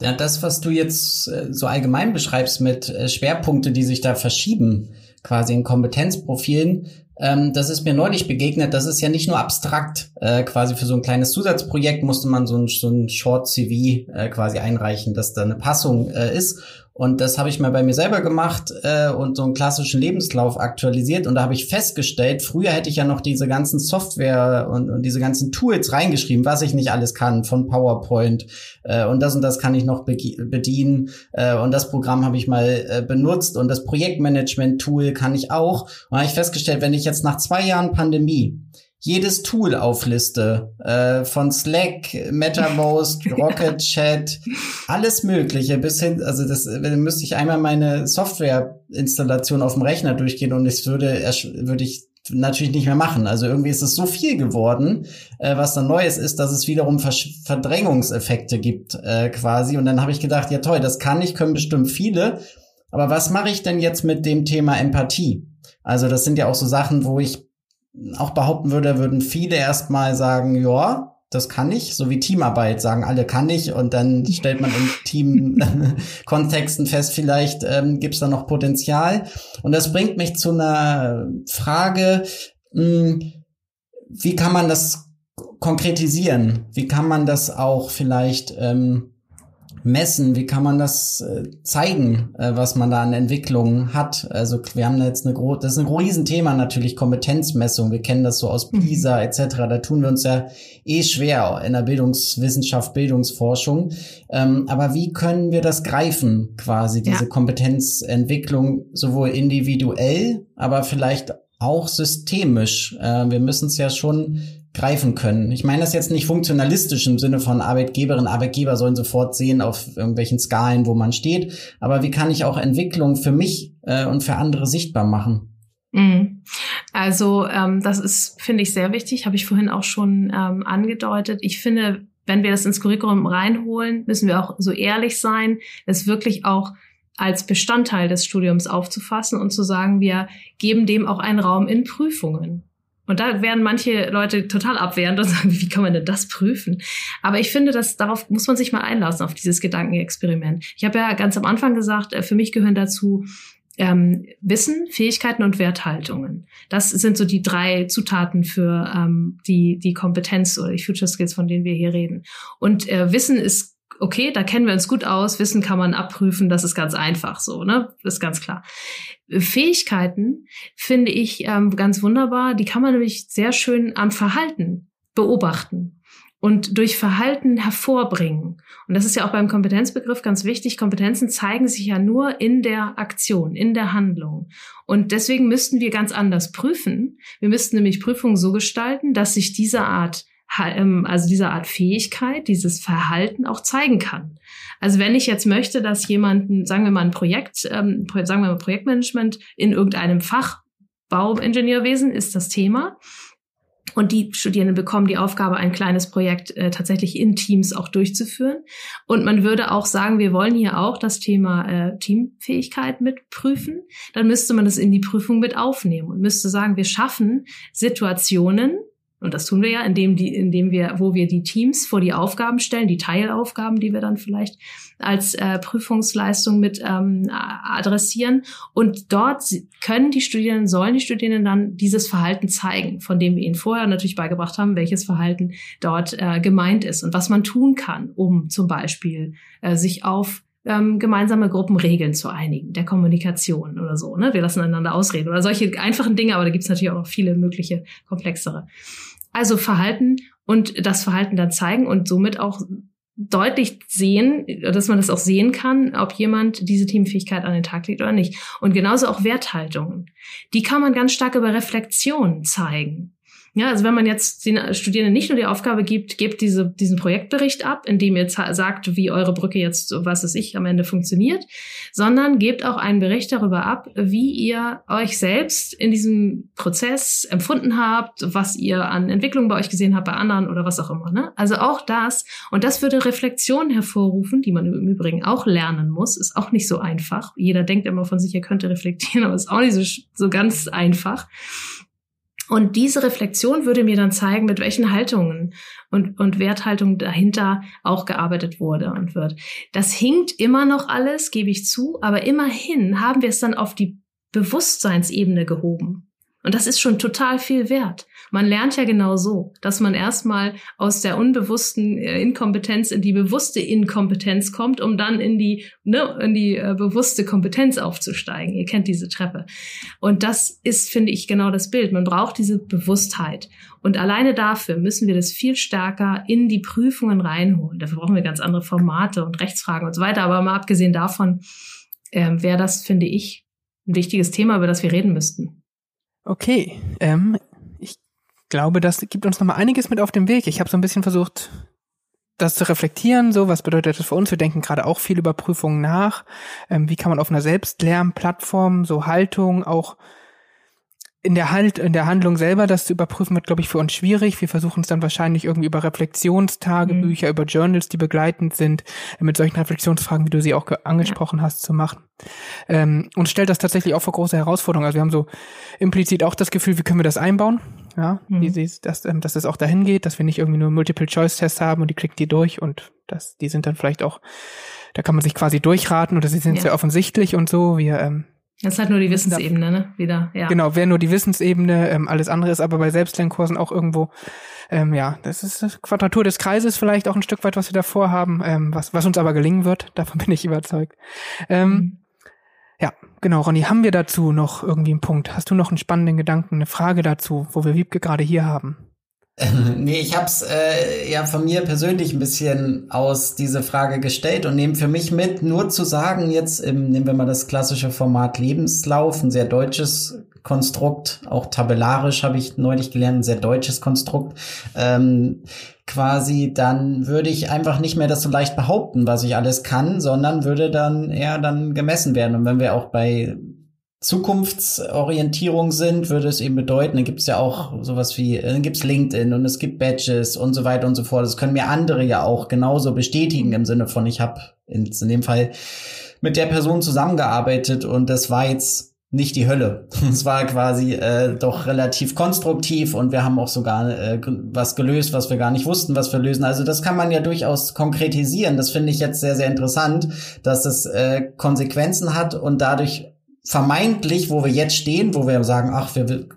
Speaker 1: Ja, das, was du jetzt äh, so allgemein beschreibst mit äh, Schwerpunkte, die sich da verschieben, quasi in Kompetenzprofilen, ähm, das ist mir neulich begegnet. Das ist ja nicht nur abstrakt. Äh, quasi für so ein kleines Zusatzprojekt musste man so ein, so ein Short CV äh, quasi einreichen, dass da eine Passung äh, ist. Und das habe ich mal bei mir selber gemacht äh, und so einen klassischen Lebenslauf aktualisiert. Und da habe ich festgestellt, früher hätte ich ja noch diese ganzen Software und, und diese ganzen Tools reingeschrieben, was ich nicht alles kann, von PowerPoint äh, und das und das kann ich noch be bedienen. Äh, und das Programm habe ich mal äh, benutzt und das Projektmanagement-Tool kann ich auch. Und habe ich festgestellt, wenn ich jetzt nach zwei Jahren Pandemie jedes Tool aufliste, äh, von Slack, MetaMost, [LAUGHS] Rocket Chat, alles Mögliche bis hin, also das müsste ich einmal meine Software-Installation auf dem Rechner durchgehen und es würde, würde ich natürlich nicht mehr machen. Also irgendwie ist es so viel geworden, äh, was dann Neues ist, dass es wiederum Versch Verdrängungseffekte gibt äh, quasi. Und dann habe ich gedacht, ja toll, das kann ich, können bestimmt viele. Aber was mache ich denn jetzt mit dem Thema Empathie? Also das sind ja auch so Sachen, wo ich auch behaupten würde, würden viele erstmal sagen, ja, das kann ich, so wie Teamarbeit sagen alle kann ich und dann stellt man in [LAUGHS] Teamkontexten fest, vielleicht ähm, gibt es da noch Potenzial. Und das bringt mich zu einer Frage, mh, hm, wie kann man das konkretisieren? Wie kann man das auch vielleicht ähm, messen? Wie kann man das äh, zeigen, äh, was man da an Entwicklungen hat? Also wir haben da jetzt eine große, das ist ein Riesenthema natürlich, Kompetenzmessung. Wir kennen das so aus mhm. PISA etc. Da tun wir uns ja eh schwer in der Bildungswissenschaft, Bildungsforschung. Ähm, aber wie können wir das greifen, quasi, diese ja. Kompetenzentwicklung, sowohl individuell, aber vielleicht auch systemisch. Äh, wir müssen es ja schon greifen können. Ich meine das jetzt nicht funktionalistisch im Sinne von Arbeitgeberinnen, Arbeitgeber sollen sofort sehen auf irgendwelchen Skalen, wo man steht, aber wie kann ich auch Entwicklung für mich äh, und für andere sichtbar machen?
Speaker 3: Mhm. Also ähm, das ist, finde ich, sehr wichtig, habe ich vorhin auch schon ähm, angedeutet. Ich finde, wenn wir das ins Curriculum reinholen, müssen wir auch so ehrlich sein, es wirklich auch als Bestandteil des Studiums aufzufassen und zu sagen, wir geben dem auch einen Raum in Prüfungen. Und da werden manche Leute total abwehrend und [LAUGHS] sagen, wie kann man denn das prüfen? Aber ich finde, dass darauf muss man sich mal einlassen, auf dieses Gedankenexperiment. Ich habe ja ganz am Anfang gesagt, äh, für mich gehören dazu ähm, Wissen, Fähigkeiten und Werthaltungen. Das sind so die drei Zutaten für ähm, die, die Kompetenz oder die Future Skills, von denen wir hier reden. Und äh, Wissen ist okay, da kennen wir uns gut aus, Wissen kann man abprüfen, das ist ganz einfach so, ne? Das ist ganz klar. Fähigkeiten finde ich ähm, ganz wunderbar, die kann man nämlich sehr schön am Verhalten beobachten und durch Verhalten hervorbringen. Und das ist ja auch beim Kompetenzbegriff ganz wichtig. Kompetenzen zeigen sich ja nur in der Aktion, in der Handlung. Und deswegen müssten wir ganz anders prüfen. Wir müssten nämlich Prüfungen so gestalten, dass sich diese Art also diese Art Fähigkeit, dieses Verhalten auch zeigen kann. Also wenn ich jetzt möchte, dass jemanden, sagen wir mal ein Projekt, ähm, sagen wir mal Projektmanagement in irgendeinem Fach, Bauingenieurwesen ist das Thema, und die Studierenden bekommen die Aufgabe, ein kleines Projekt äh, tatsächlich in Teams auch durchzuführen. Und man würde auch sagen, wir wollen hier auch das Thema äh, Teamfähigkeit mit prüfen. Dann müsste man das in die Prüfung mit aufnehmen und müsste sagen, wir schaffen Situationen, und das tun wir ja, indem, die, indem wir, wo wir die Teams vor die Aufgaben stellen, die Teilaufgaben, die wir dann vielleicht als äh, Prüfungsleistung mit ähm, adressieren. Und dort können die Studierenden, sollen die Studierenden dann dieses Verhalten zeigen, von dem wir ihnen vorher natürlich beigebracht haben, welches Verhalten dort äh, gemeint ist und was man tun kann, um zum Beispiel äh, sich auf ähm, gemeinsame Gruppenregeln zu einigen, der Kommunikation oder so. Ne? Wir lassen einander ausreden oder solche einfachen Dinge, aber da gibt es natürlich auch noch viele mögliche komplexere. Also Verhalten und das Verhalten dann zeigen und somit auch deutlich sehen, dass man das auch sehen kann, ob jemand diese Teamfähigkeit an den Tag legt oder nicht. Und genauso auch Werthaltungen. Die kann man ganz stark über Reflexion zeigen. Ja, also wenn man jetzt den Studierenden nicht nur die Aufgabe gibt, gebt diese, diesen Projektbericht ab, in dem ihr sagt, wie eure Brücke jetzt, was es ich, am Ende funktioniert, sondern gebt auch einen Bericht darüber ab, wie ihr euch selbst in diesem Prozess empfunden habt, was ihr an Entwicklungen bei euch gesehen habt, bei anderen oder was auch immer. Ne? Also auch das, und das würde Reflexion hervorrufen, die man im Übrigen auch lernen muss, ist auch nicht so einfach. Jeder denkt immer von sich, er könnte reflektieren, aber ist auch nicht so, so ganz einfach. Und diese Reflexion würde mir dann zeigen, mit welchen Haltungen und, und Werthaltungen dahinter auch gearbeitet wurde und wird. Das hinkt immer noch alles, gebe ich zu, aber immerhin haben wir es dann auf die Bewusstseinsebene gehoben. Und das ist schon total viel wert. Man lernt ja genau so, dass man erstmal aus der unbewussten äh, Inkompetenz in die bewusste Inkompetenz kommt, um dann in die, ne, in die äh, bewusste Kompetenz aufzusteigen. Ihr kennt diese Treppe. Und das ist, finde ich, genau das Bild. Man braucht diese Bewusstheit. Und alleine dafür müssen wir das viel stärker in die Prüfungen reinholen. Dafür brauchen wir ganz andere Formate und Rechtsfragen und so weiter. Aber mal abgesehen davon äh, wäre das, finde ich, ein wichtiges Thema, über das wir reden müssten.
Speaker 2: Okay, ähm, ich glaube, das gibt uns noch mal einiges mit auf dem Weg. Ich habe so ein bisschen versucht, das zu reflektieren, so was bedeutet das für uns? Wir denken gerade auch viel über Prüfungen nach. Ähm, wie kann man auf einer Selbstlernplattform so Haltung auch in der halt in der Handlung selber das zu überprüfen wird, glaube ich, für uns schwierig. Wir versuchen es dann wahrscheinlich irgendwie über Reflexionstagebücher, mhm. über Journals, die begleitend sind, mit solchen Reflexionsfragen, wie du sie auch angesprochen hast, zu machen. Ähm, und stellt das tatsächlich auch vor große Herausforderungen. Also wir haben so implizit auch das Gefühl, wie können wir das einbauen? Ja, mhm. wie, dass, ähm, dass es auch dahin geht, dass wir nicht irgendwie nur Multiple-Choice-Tests haben und die klicken die durch und das, die sind dann vielleicht auch, da kann man sich quasi durchraten oder sie sind ja. sehr offensichtlich und so. Wir ähm,
Speaker 3: das ist halt nur die Wissensebene, ne? Wieder, ja.
Speaker 2: Genau, wäre nur die Wissensebene, ähm, alles andere ist aber bei Selbstlernkursen auch irgendwo, ähm, ja, das ist das Quadratur des Kreises vielleicht auch ein Stück weit, was wir davor haben, ähm, was, was uns aber gelingen wird, [LAUGHS] davon bin ich überzeugt. Ähm, mhm. Ja, genau, Ronny, haben wir dazu noch irgendwie einen Punkt? Hast du noch einen spannenden Gedanken, eine Frage dazu, wo wir Wiebke gerade hier haben? [LAUGHS]
Speaker 1: nee, ich hab's äh, ja von mir persönlich ein bisschen aus diese Frage gestellt und nehme für mich mit, nur zu sagen, jetzt im, nehmen wir mal das klassische Format Lebenslauf, ein sehr deutsches Konstrukt, auch tabellarisch habe ich neulich gelernt, ein sehr deutsches Konstrukt, ähm, quasi, dann würde ich einfach nicht mehr das so leicht behaupten, was ich alles kann, sondern würde dann eher dann gemessen werden. Und wenn wir auch bei Zukunftsorientierung sind, würde es eben bedeuten, dann gibt es ja auch sowas wie, dann gibt es LinkedIn und es gibt Badges und so weiter und so fort. Das können mir andere ja auch genauso bestätigen im Sinne von, ich habe in, in dem Fall mit der Person zusammengearbeitet und das war jetzt nicht die Hölle. [LAUGHS] Es war quasi äh, doch relativ konstruktiv und wir haben auch sogar äh, was gelöst, was wir gar nicht wussten, was wir lösen. Also das kann man ja durchaus konkretisieren. Das finde ich jetzt sehr, sehr interessant, dass es äh, Konsequenzen hat und dadurch vermeintlich, wo wir jetzt stehen, wo wir sagen, ach, wir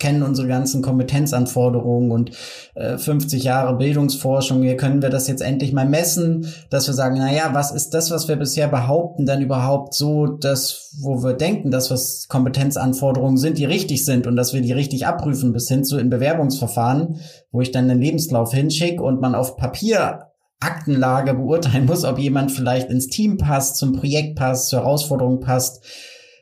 Speaker 1: kennen unsere ganzen Kompetenzanforderungen und äh, 50 Jahre Bildungsforschung, hier können wir das jetzt endlich mal messen, dass wir sagen, na ja, was ist das, was wir bisher behaupten, denn überhaupt so, dass, wo wir denken, dass was Kompetenzanforderungen sind, die richtig sind und dass wir die richtig abprüfen, bis hin zu in Bewerbungsverfahren, wo ich dann den Lebenslauf hinschicke und man auf Papier Aktenlage beurteilen muss, ob jemand vielleicht ins Team passt, zum Projekt passt, zur Herausforderung passt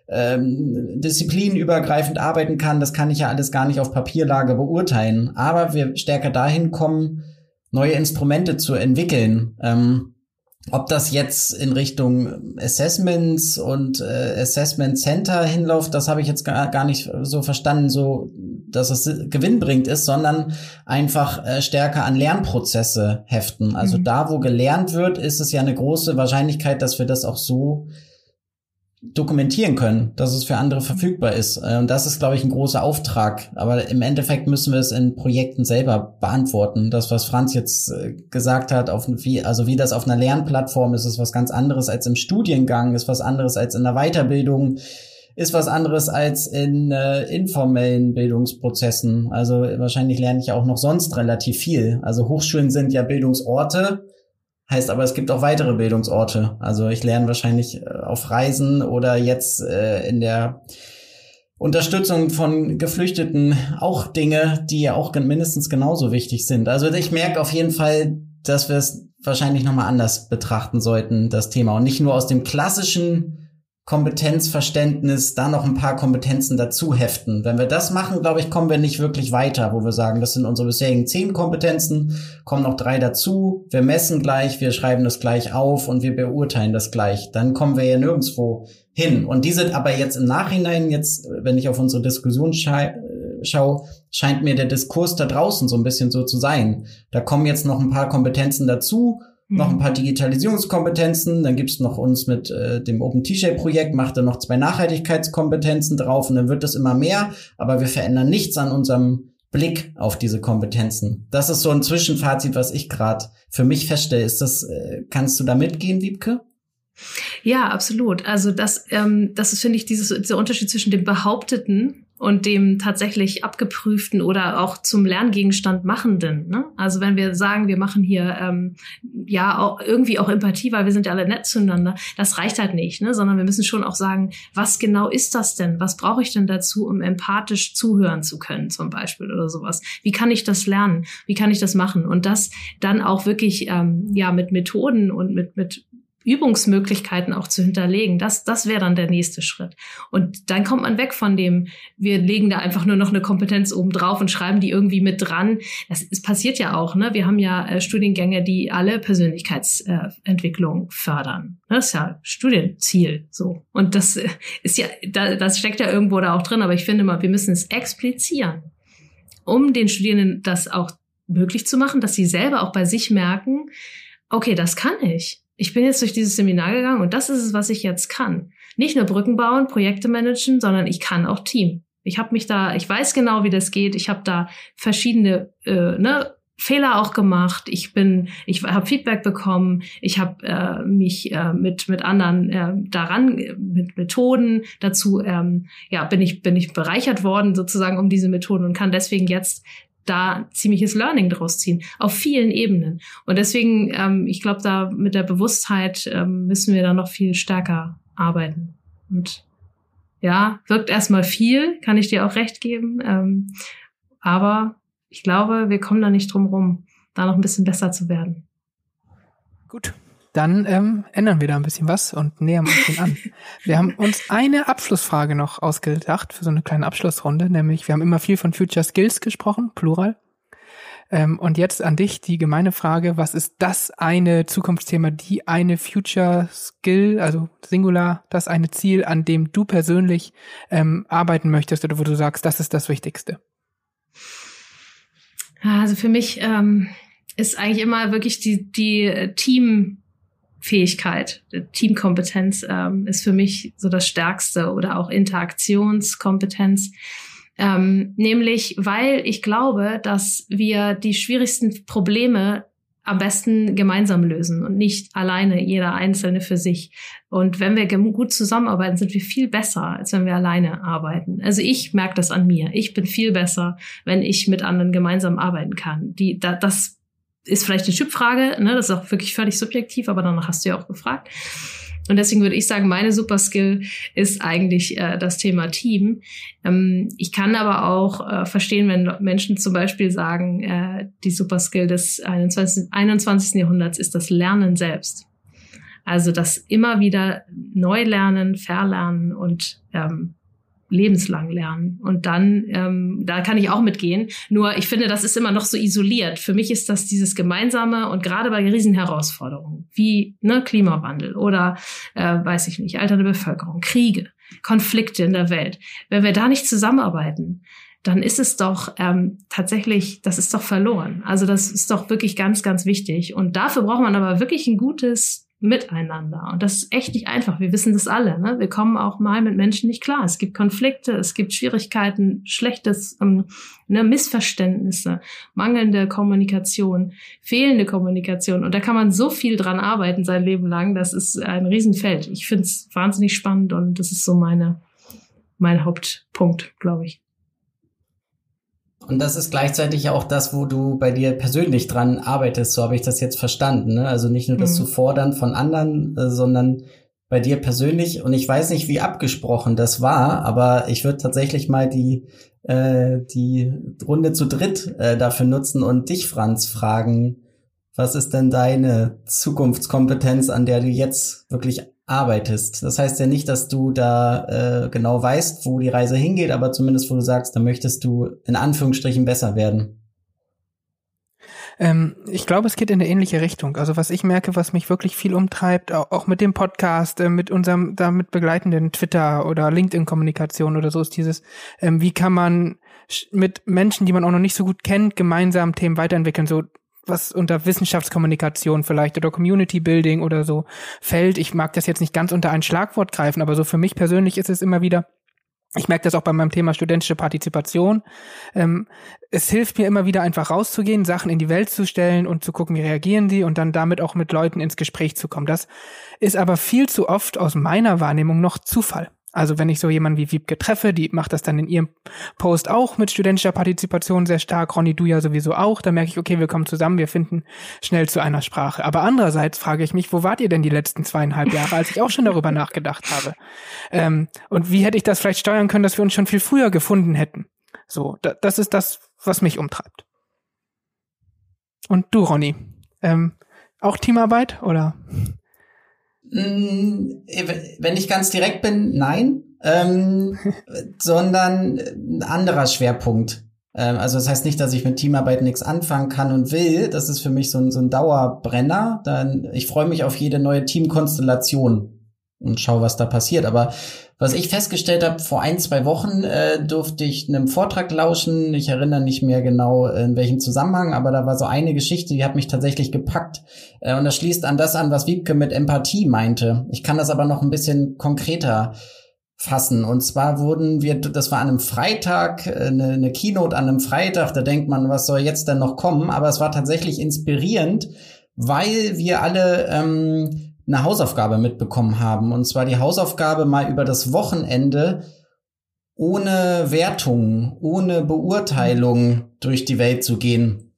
Speaker 1: ähm, disziplinübergreifend arbeiten kann, das kann ich ja alles gar nicht auf Papierlage beurteilen. Aber wir stärker dahin kommen, neue Instrumente zu entwickeln. Ähm, ob das jetzt in Richtung Assessments und äh, Assessment Center hinläuft, das habe ich jetzt gar, gar nicht so verstanden, so dass es gewinnbringend ist, sondern einfach äh, stärker an Lernprozesse heften. Also mhm. da, wo gelernt wird, ist es ja eine große Wahrscheinlichkeit, dass wir das auch so dokumentieren können, dass es für andere verfügbar ist. Und das ist, glaube ich, ein großer Auftrag. Aber im Endeffekt müssen wir es in Projekten selber beantworten. Das, was Franz jetzt äh, gesagt hat, auf wie, also wie das auf einer Lernplattform ist, ist was ganz anderes als im Studiengang, ist was anderes als in der Weiterbildung, ist was anderes als in äh, informellen Bildungsprozessen. Also wahrscheinlich lerne ich auch noch sonst relativ viel. Also Hochschulen sind ja Bildungsorte Heißt aber, es gibt auch weitere Bildungsorte. Also ich lerne wahrscheinlich äh, auf Reisen oder jetzt äh, in der Unterstützung von Geflüchteten auch Dinge, die ja auch mindestens genauso wichtig sind. Also ich merke auf jeden Fall, dass wir es wahrscheinlich nochmal anders betrachten sollten, das Thema. Und nicht nur aus dem klassischen Kompetenzverständnis da noch ein paar Kompetenzen dazu heften. Wenn wir das machen, glaube ich, kommen wir nicht wirklich weiter, wo wir sagen, das sind unsere bisherigen zehn Kompetenzen, kommen noch drei dazu, wir messen gleich, wir schreiben das gleich auf und wir beurteilen das gleich. Dann kommen wir ja nirgendwo hin. Und die sind aber jetzt im Nachhinein, jetzt, wenn ich auf unsere Diskussion scha schaue, scheint mir der Diskurs da draußen so ein bisschen so zu sein. Da kommen jetzt noch ein paar Kompetenzen dazu, noch ein mhm. paar Digitalisierungskompetenzen, dann gibt's noch uns mit äh, dem Open T-Shape-Projekt, macht er noch zwei Nachhaltigkeitskompetenzen drauf und dann wird das immer mehr, aber wir verändern nichts an unserem Blick auf diese Kompetenzen. Das ist so ein Zwischenfazit, was ich gerade für mich feststelle. Ist das, äh, kannst du da mitgehen, Wiebke?
Speaker 3: Ja, absolut. Also das, ähm, das ist, finde ich, dieses, dieser Unterschied zwischen dem Behaupteten und dem tatsächlich abgeprüften oder auch zum Lerngegenstand machenden. Ne? Also wenn wir sagen, wir machen hier ähm, ja auch irgendwie auch Empathie, weil wir sind ja alle nett zueinander, das reicht halt nicht, ne? sondern wir müssen schon auch sagen, was genau ist das denn? Was brauche ich denn dazu, um empathisch zuhören zu können, zum Beispiel oder sowas? Wie kann ich das lernen? Wie kann ich das machen? Und das dann auch wirklich ähm, ja mit Methoden und mit mit Übungsmöglichkeiten auch zu hinterlegen. Das, das wäre dann der nächste Schritt. Und dann kommt man weg von dem, wir legen da einfach nur noch eine Kompetenz oben drauf und schreiben die irgendwie mit dran. Das, das passiert ja auch. Ne? Wir haben ja äh, Studiengänge, die alle Persönlichkeitsentwicklung äh, fördern. Das ist ja Studienziel. So. Und das äh, ist ja, da, das steckt ja irgendwo da auch drin. Aber ich finde mal, wir müssen es explizieren, um den Studierenden das auch möglich zu machen, dass sie selber auch bei sich merken, okay, das kann ich ich bin jetzt durch dieses Seminar gegangen und das ist es, was ich jetzt kann. Nicht nur Brücken bauen, Projekte managen, sondern ich kann auch Team. Ich habe mich da, ich weiß genau, wie das geht. Ich habe da verschiedene äh, ne, Fehler auch gemacht. Ich bin, ich habe Feedback bekommen. Ich habe äh, mich äh, mit mit anderen äh, daran mit Methoden dazu ähm, ja bin ich bin ich bereichert worden sozusagen um diese Methoden und kann deswegen jetzt da ziemliches Learning draus ziehen, auf vielen Ebenen. Und deswegen, ähm, ich glaube, da mit der Bewusstheit ähm, müssen wir da noch viel stärker arbeiten. Und ja, wirkt erstmal viel, kann ich dir auch recht geben. Ähm, aber ich glaube, wir kommen da nicht drum rum, da noch ein bisschen besser zu werden.
Speaker 2: Gut. Dann ähm, ändern wir da ein bisschen was und nähern uns den an. Wir haben uns eine Abschlussfrage noch ausgedacht für so eine kleine Abschlussrunde, nämlich wir haben immer viel von Future Skills gesprochen, Plural. Ähm, und jetzt an dich die gemeine Frage, was ist das eine Zukunftsthema, die eine Future Skill, also Singular, das eine Ziel, an dem du persönlich ähm, arbeiten möchtest oder wo du sagst, das ist das Wichtigste?
Speaker 3: Also für mich ähm, ist eigentlich immer wirklich die, die Teamfähigkeit, Teamkompetenz ähm, ist für mich so das Stärkste oder auch Interaktionskompetenz. Ähm, nämlich, weil ich glaube, dass wir die schwierigsten Probleme am besten gemeinsam lösen und nicht alleine jeder Einzelne für sich. Und wenn wir gut zusammenarbeiten, sind wir viel besser, als wenn wir alleine arbeiten. Also ich merke das an mir. Ich bin viel besser, wenn ich mit anderen gemeinsam arbeiten kann. Die, da, das ist vielleicht eine Typfrage, ne? das ist auch wirklich völlig subjektiv, aber danach hast du ja auch gefragt. Und deswegen würde ich sagen, meine Superskill ist eigentlich äh, das Thema Team. Ähm, ich kann aber auch äh, verstehen, wenn Menschen zum Beispiel sagen, äh, die Superskill des 21. 21. Jahrhunderts ist das Lernen selbst. Also das immer wieder neu lernen, verlernen und ähm, lebenslang lernen. Und dann, ähm, da kann ich auch mitgehen. Nur ich finde, das ist immer noch so isoliert. Für mich ist das dieses Gemeinsame und gerade bei Riesenherausforderungen wie ne, Klimawandel oder, äh, weiß ich nicht, alternde Bevölkerung, Kriege, Konflikte in der Welt. Wenn wir da nicht zusammenarbeiten, dann ist es doch ähm, tatsächlich, das ist doch verloren. Also das ist doch wirklich ganz, ganz wichtig. Und dafür braucht man aber wirklich ein gutes miteinander. Und das ist echt nicht einfach. Wir wissen das alle. Ne? Wir kommen auch mal mit Menschen nicht klar. Es gibt Konflikte, es gibt Schwierigkeiten, schlechtes, ähm, ne, Missverständnisse, mangelnde Kommunikation, fehlende Kommunikation. Und da kann man so viel dran arbeiten sein Leben lang. Das ist ein Riesenfeld. Ich finde es wahnsinnig spannend und das ist so meine, mein Hauptpunkt, glaube ich.
Speaker 1: Und das ist gleichzeitig auch das, wo du bei dir persönlich dran arbeitest, so habe ich das jetzt verstanden. Ne? Also nicht nur das mhm. zu fordern von anderen, äh, sondern bei dir persönlich. Und ich weiß nicht, wie abgesprochen das war, aber ich würde tatsächlich mal die, äh, die Runde zu dritt äh, dafür nutzen und dich, Franz, fragen, was ist denn deine Zukunftskompetenz, an der du jetzt wirklich arbeitest. Das heißt ja nicht, dass du da äh, genau weißt, wo die Reise hingeht, aber zumindest wo du sagst, da möchtest du in Anführungsstrichen besser werden.
Speaker 2: Ähm, ich glaube, es geht in eine ähnliche Richtung. Also was ich merke, was mich wirklich viel umtreibt, auch mit dem Podcast, äh, mit unserem damit begleitenden Twitter oder LinkedIn-Kommunikation oder so, ist dieses, ähm, wie kann man mit Menschen, die man auch noch nicht so gut kennt, gemeinsam Themen weiterentwickeln. So was unter Wissenschaftskommunikation vielleicht oder Community Building oder so fällt. Ich mag das jetzt nicht ganz unter ein Schlagwort greifen, aber so für mich persönlich ist es immer wieder, ich merke das auch bei meinem Thema studentische Partizipation. Ähm, es hilft mir immer wieder einfach rauszugehen, Sachen in die Welt zu stellen und zu gucken, wie reagieren die und dann damit auch mit Leuten ins Gespräch zu kommen. Das ist aber viel zu oft aus meiner Wahrnehmung noch Zufall. Also wenn ich so jemanden wie Wiebke treffe, die macht das dann in ihrem Post auch mit studentischer Partizipation sehr stark, Ronny, du ja sowieso auch, da merke ich, okay, wir kommen zusammen, wir finden schnell zu einer Sprache. Aber andererseits frage ich mich, wo wart ihr denn die letzten zweieinhalb Jahre, als ich auch schon darüber nachgedacht habe? Ähm, und wie hätte ich das vielleicht steuern können, dass wir uns schon viel früher gefunden hätten? So, da, das ist das, was mich umtreibt. Und du, Ronny, ähm, auch Teamarbeit oder?
Speaker 1: Mm, wenn ich ganz direkt bin, nein, ähm, [LAUGHS] sondern ein anderer Schwerpunkt. Ähm, also das heißt nicht, dass ich mit Teamarbeit nichts anfangen kann und will. Das ist für mich so ein, so ein Dauerbrenner. Dann, ich freue mich auf jede neue Teamkonstellation und schau, was da passiert. Aber was ich festgestellt habe, vor ein, zwei Wochen äh, durfte ich einem Vortrag lauschen. Ich erinnere nicht mehr genau, in welchem Zusammenhang, aber da war so eine Geschichte, die hat mich tatsächlich gepackt. Äh, und das schließt an das an, was Wiebke mit Empathie meinte. Ich kann das aber noch ein bisschen konkreter fassen. Und zwar wurden wir, das war an einem Freitag, eine, äh, eine Keynote an einem Freitag, da denkt man, was soll jetzt denn noch kommen? Aber es war tatsächlich inspirierend, weil wir alle ähm, eine Hausaufgabe mitbekommen haben. Und zwar die Hausaufgabe mal über das Wochenende ohne Wertung, ohne Beurteilung durch die Welt zu gehen.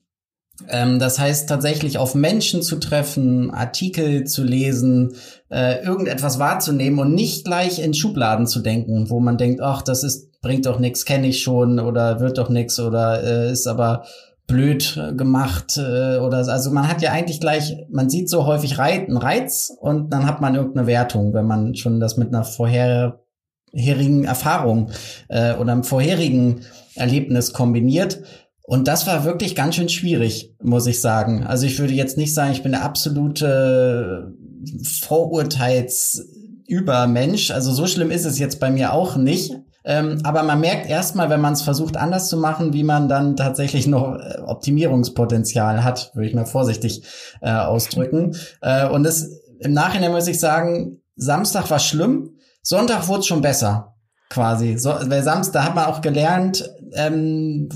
Speaker 1: Ähm, das heißt tatsächlich auf Menschen zu treffen, Artikel zu lesen, äh, irgendetwas wahrzunehmen und nicht gleich in Schubladen zu denken, wo man denkt, ach, das ist bringt doch nichts, kenne ich schon oder wird doch nichts oder äh, ist aber blöd äh, gemacht äh, oder so. also man hat ja eigentlich gleich, man sieht so häufig Reiz, einen Reiz und dann hat man irgendeine Wertung, wenn man schon das mit einer vorherigen Erfahrung äh, oder einem vorherigen Erlebnis kombiniert. Und das war wirklich ganz schön schwierig, muss ich sagen. Also ich würde jetzt nicht sagen, ich bin der absolute Vorurteilsübermensch. Also so schlimm ist es jetzt bei mir auch nicht. Ähm, aber man merkt erstmal, wenn man es versucht anders zu machen, wie man dann tatsächlich noch äh, Optimierungspotenzial hat, würde ich mal vorsichtig äh, ausdrücken. Äh, und es, im Nachhinein muss ich sagen, Samstag war schlimm, Sonntag wurde es schon besser, quasi. So, weil Samstag hat man auch gelernt, ähm,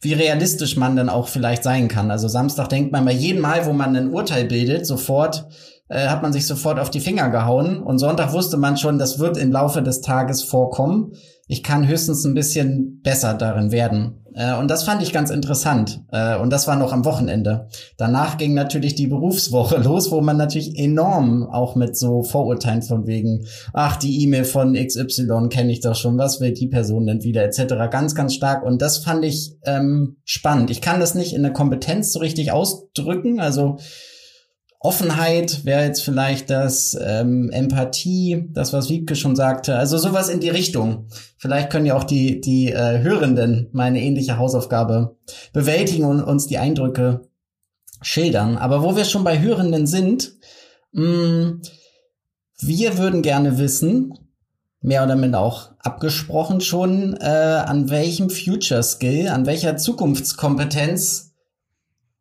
Speaker 1: wie realistisch man dann auch vielleicht sein kann. Also Samstag denkt man bei jedem Mal, wo man ein Urteil bildet, sofort äh, hat man sich sofort auf die Finger gehauen. Und Sonntag wusste man schon, das wird im Laufe des Tages vorkommen. Ich kann höchstens ein bisschen besser darin werden. Äh, und das fand ich ganz interessant. Äh, und das war noch am Wochenende. Danach ging natürlich die Berufswoche [LAUGHS] los, wo man natürlich enorm auch mit so Vorurteilen von wegen, ach, die E-Mail von XY kenne ich doch schon, was will die Person denn wieder, etc. Ganz, ganz stark. Und das fand ich ähm, spannend. Ich kann das nicht in der Kompetenz so richtig ausdrücken. Also Offenheit wäre jetzt vielleicht das ähm, Empathie, das was Wiebke schon sagte. Also sowas in die Richtung. Vielleicht können ja auch die die äh, Hörenden meine ähnliche Hausaufgabe bewältigen und uns die Eindrücke schildern. Aber wo wir schon bei Hörenden sind, mh, mm, wir würden gerne wissen, mehr oder minder auch abgesprochen schon, äh, an welchem Future Skill, an welcher Zukunftskompetenz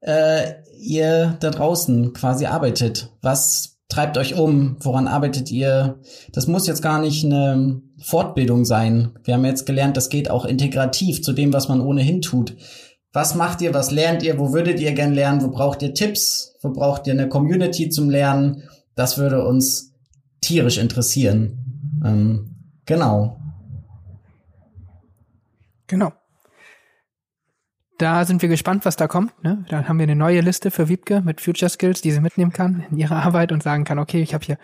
Speaker 1: äh, ihr da draußen quasi arbeitet. Was treibt euch um? Woran arbeitet ihr? Das muss jetzt gar nicht eine Fortbildung sein. Wir haben jetzt gelernt, das geht auch integrativ zu dem, was man ohnehin tut. Was macht ihr? Was lernt ihr? Wo würdet ihr gern lernen? Wo braucht ihr Tipps? Wo braucht ihr eine Community zum Lernen? Das würde uns tierisch interessieren. Ähm, genau.
Speaker 2: Genau. Da sind wir gespannt, was da kommt. Ne? Dann haben wir eine neue Liste für Wiebke mit Future Skills, die sie mitnehmen kann in ihrer Arbeit und sagen kann, okay, ich habe hier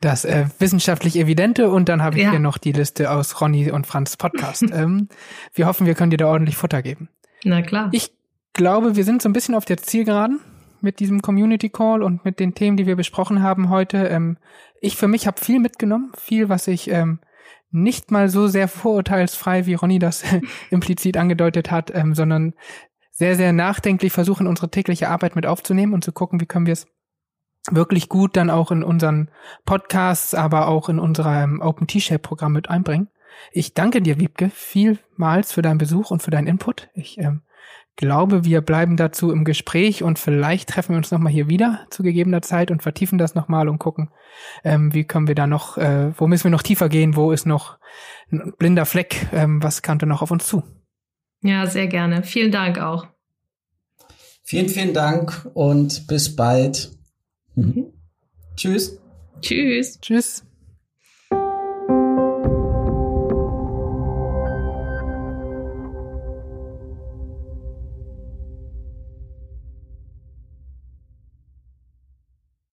Speaker 2: das äh, wissenschaftlich Evidente und dann habe ich ja. hier noch die Liste aus Ronny und Franz Podcast. [LAUGHS] ähm, wir hoffen, wir können dir da ordentlich Futter geben.
Speaker 3: Na klar.
Speaker 2: Ich glaube, wir sind so ein bisschen auf der Zielgeraden mit diesem Community Call und mit den Themen, die wir besprochen haben heute. Ähm, ich für mich habe viel mitgenommen, viel, was ich ähm, nicht mal so sehr vorurteilsfrei, wie Ronny das [LAUGHS] implizit angedeutet hat, ähm, sondern sehr, sehr nachdenklich versuchen, unsere tägliche Arbeit mit aufzunehmen und zu gucken, wie können wir es wirklich gut dann auch in unseren Podcasts, aber auch in unserem Open T-Shape-Programm mit einbringen. Ich danke dir, Wiebke, vielmals für deinen Besuch und für deinen Input. Ich ähm, glaube, wir bleiben dazu im Gespräch und vielleicht treffen wir uns nochmal hier wieder zu gegebener Zeit und vertiefen das nochmal und gucken, ähm, wie können wir da noch, äh, wo müssen wir noch tiefer gehen, wo ist noch ein blinder Fleck, ähm, was kannte noch auf uns zu.
Speaker 3: Ja, sehr gerne. Vielen Dank auch.
Speaker 1: Vielen, vielen Dank und bis bald. Mhm.
Speaker 3: Tschüss.
Speaker 2: Tschüss. Tschüss.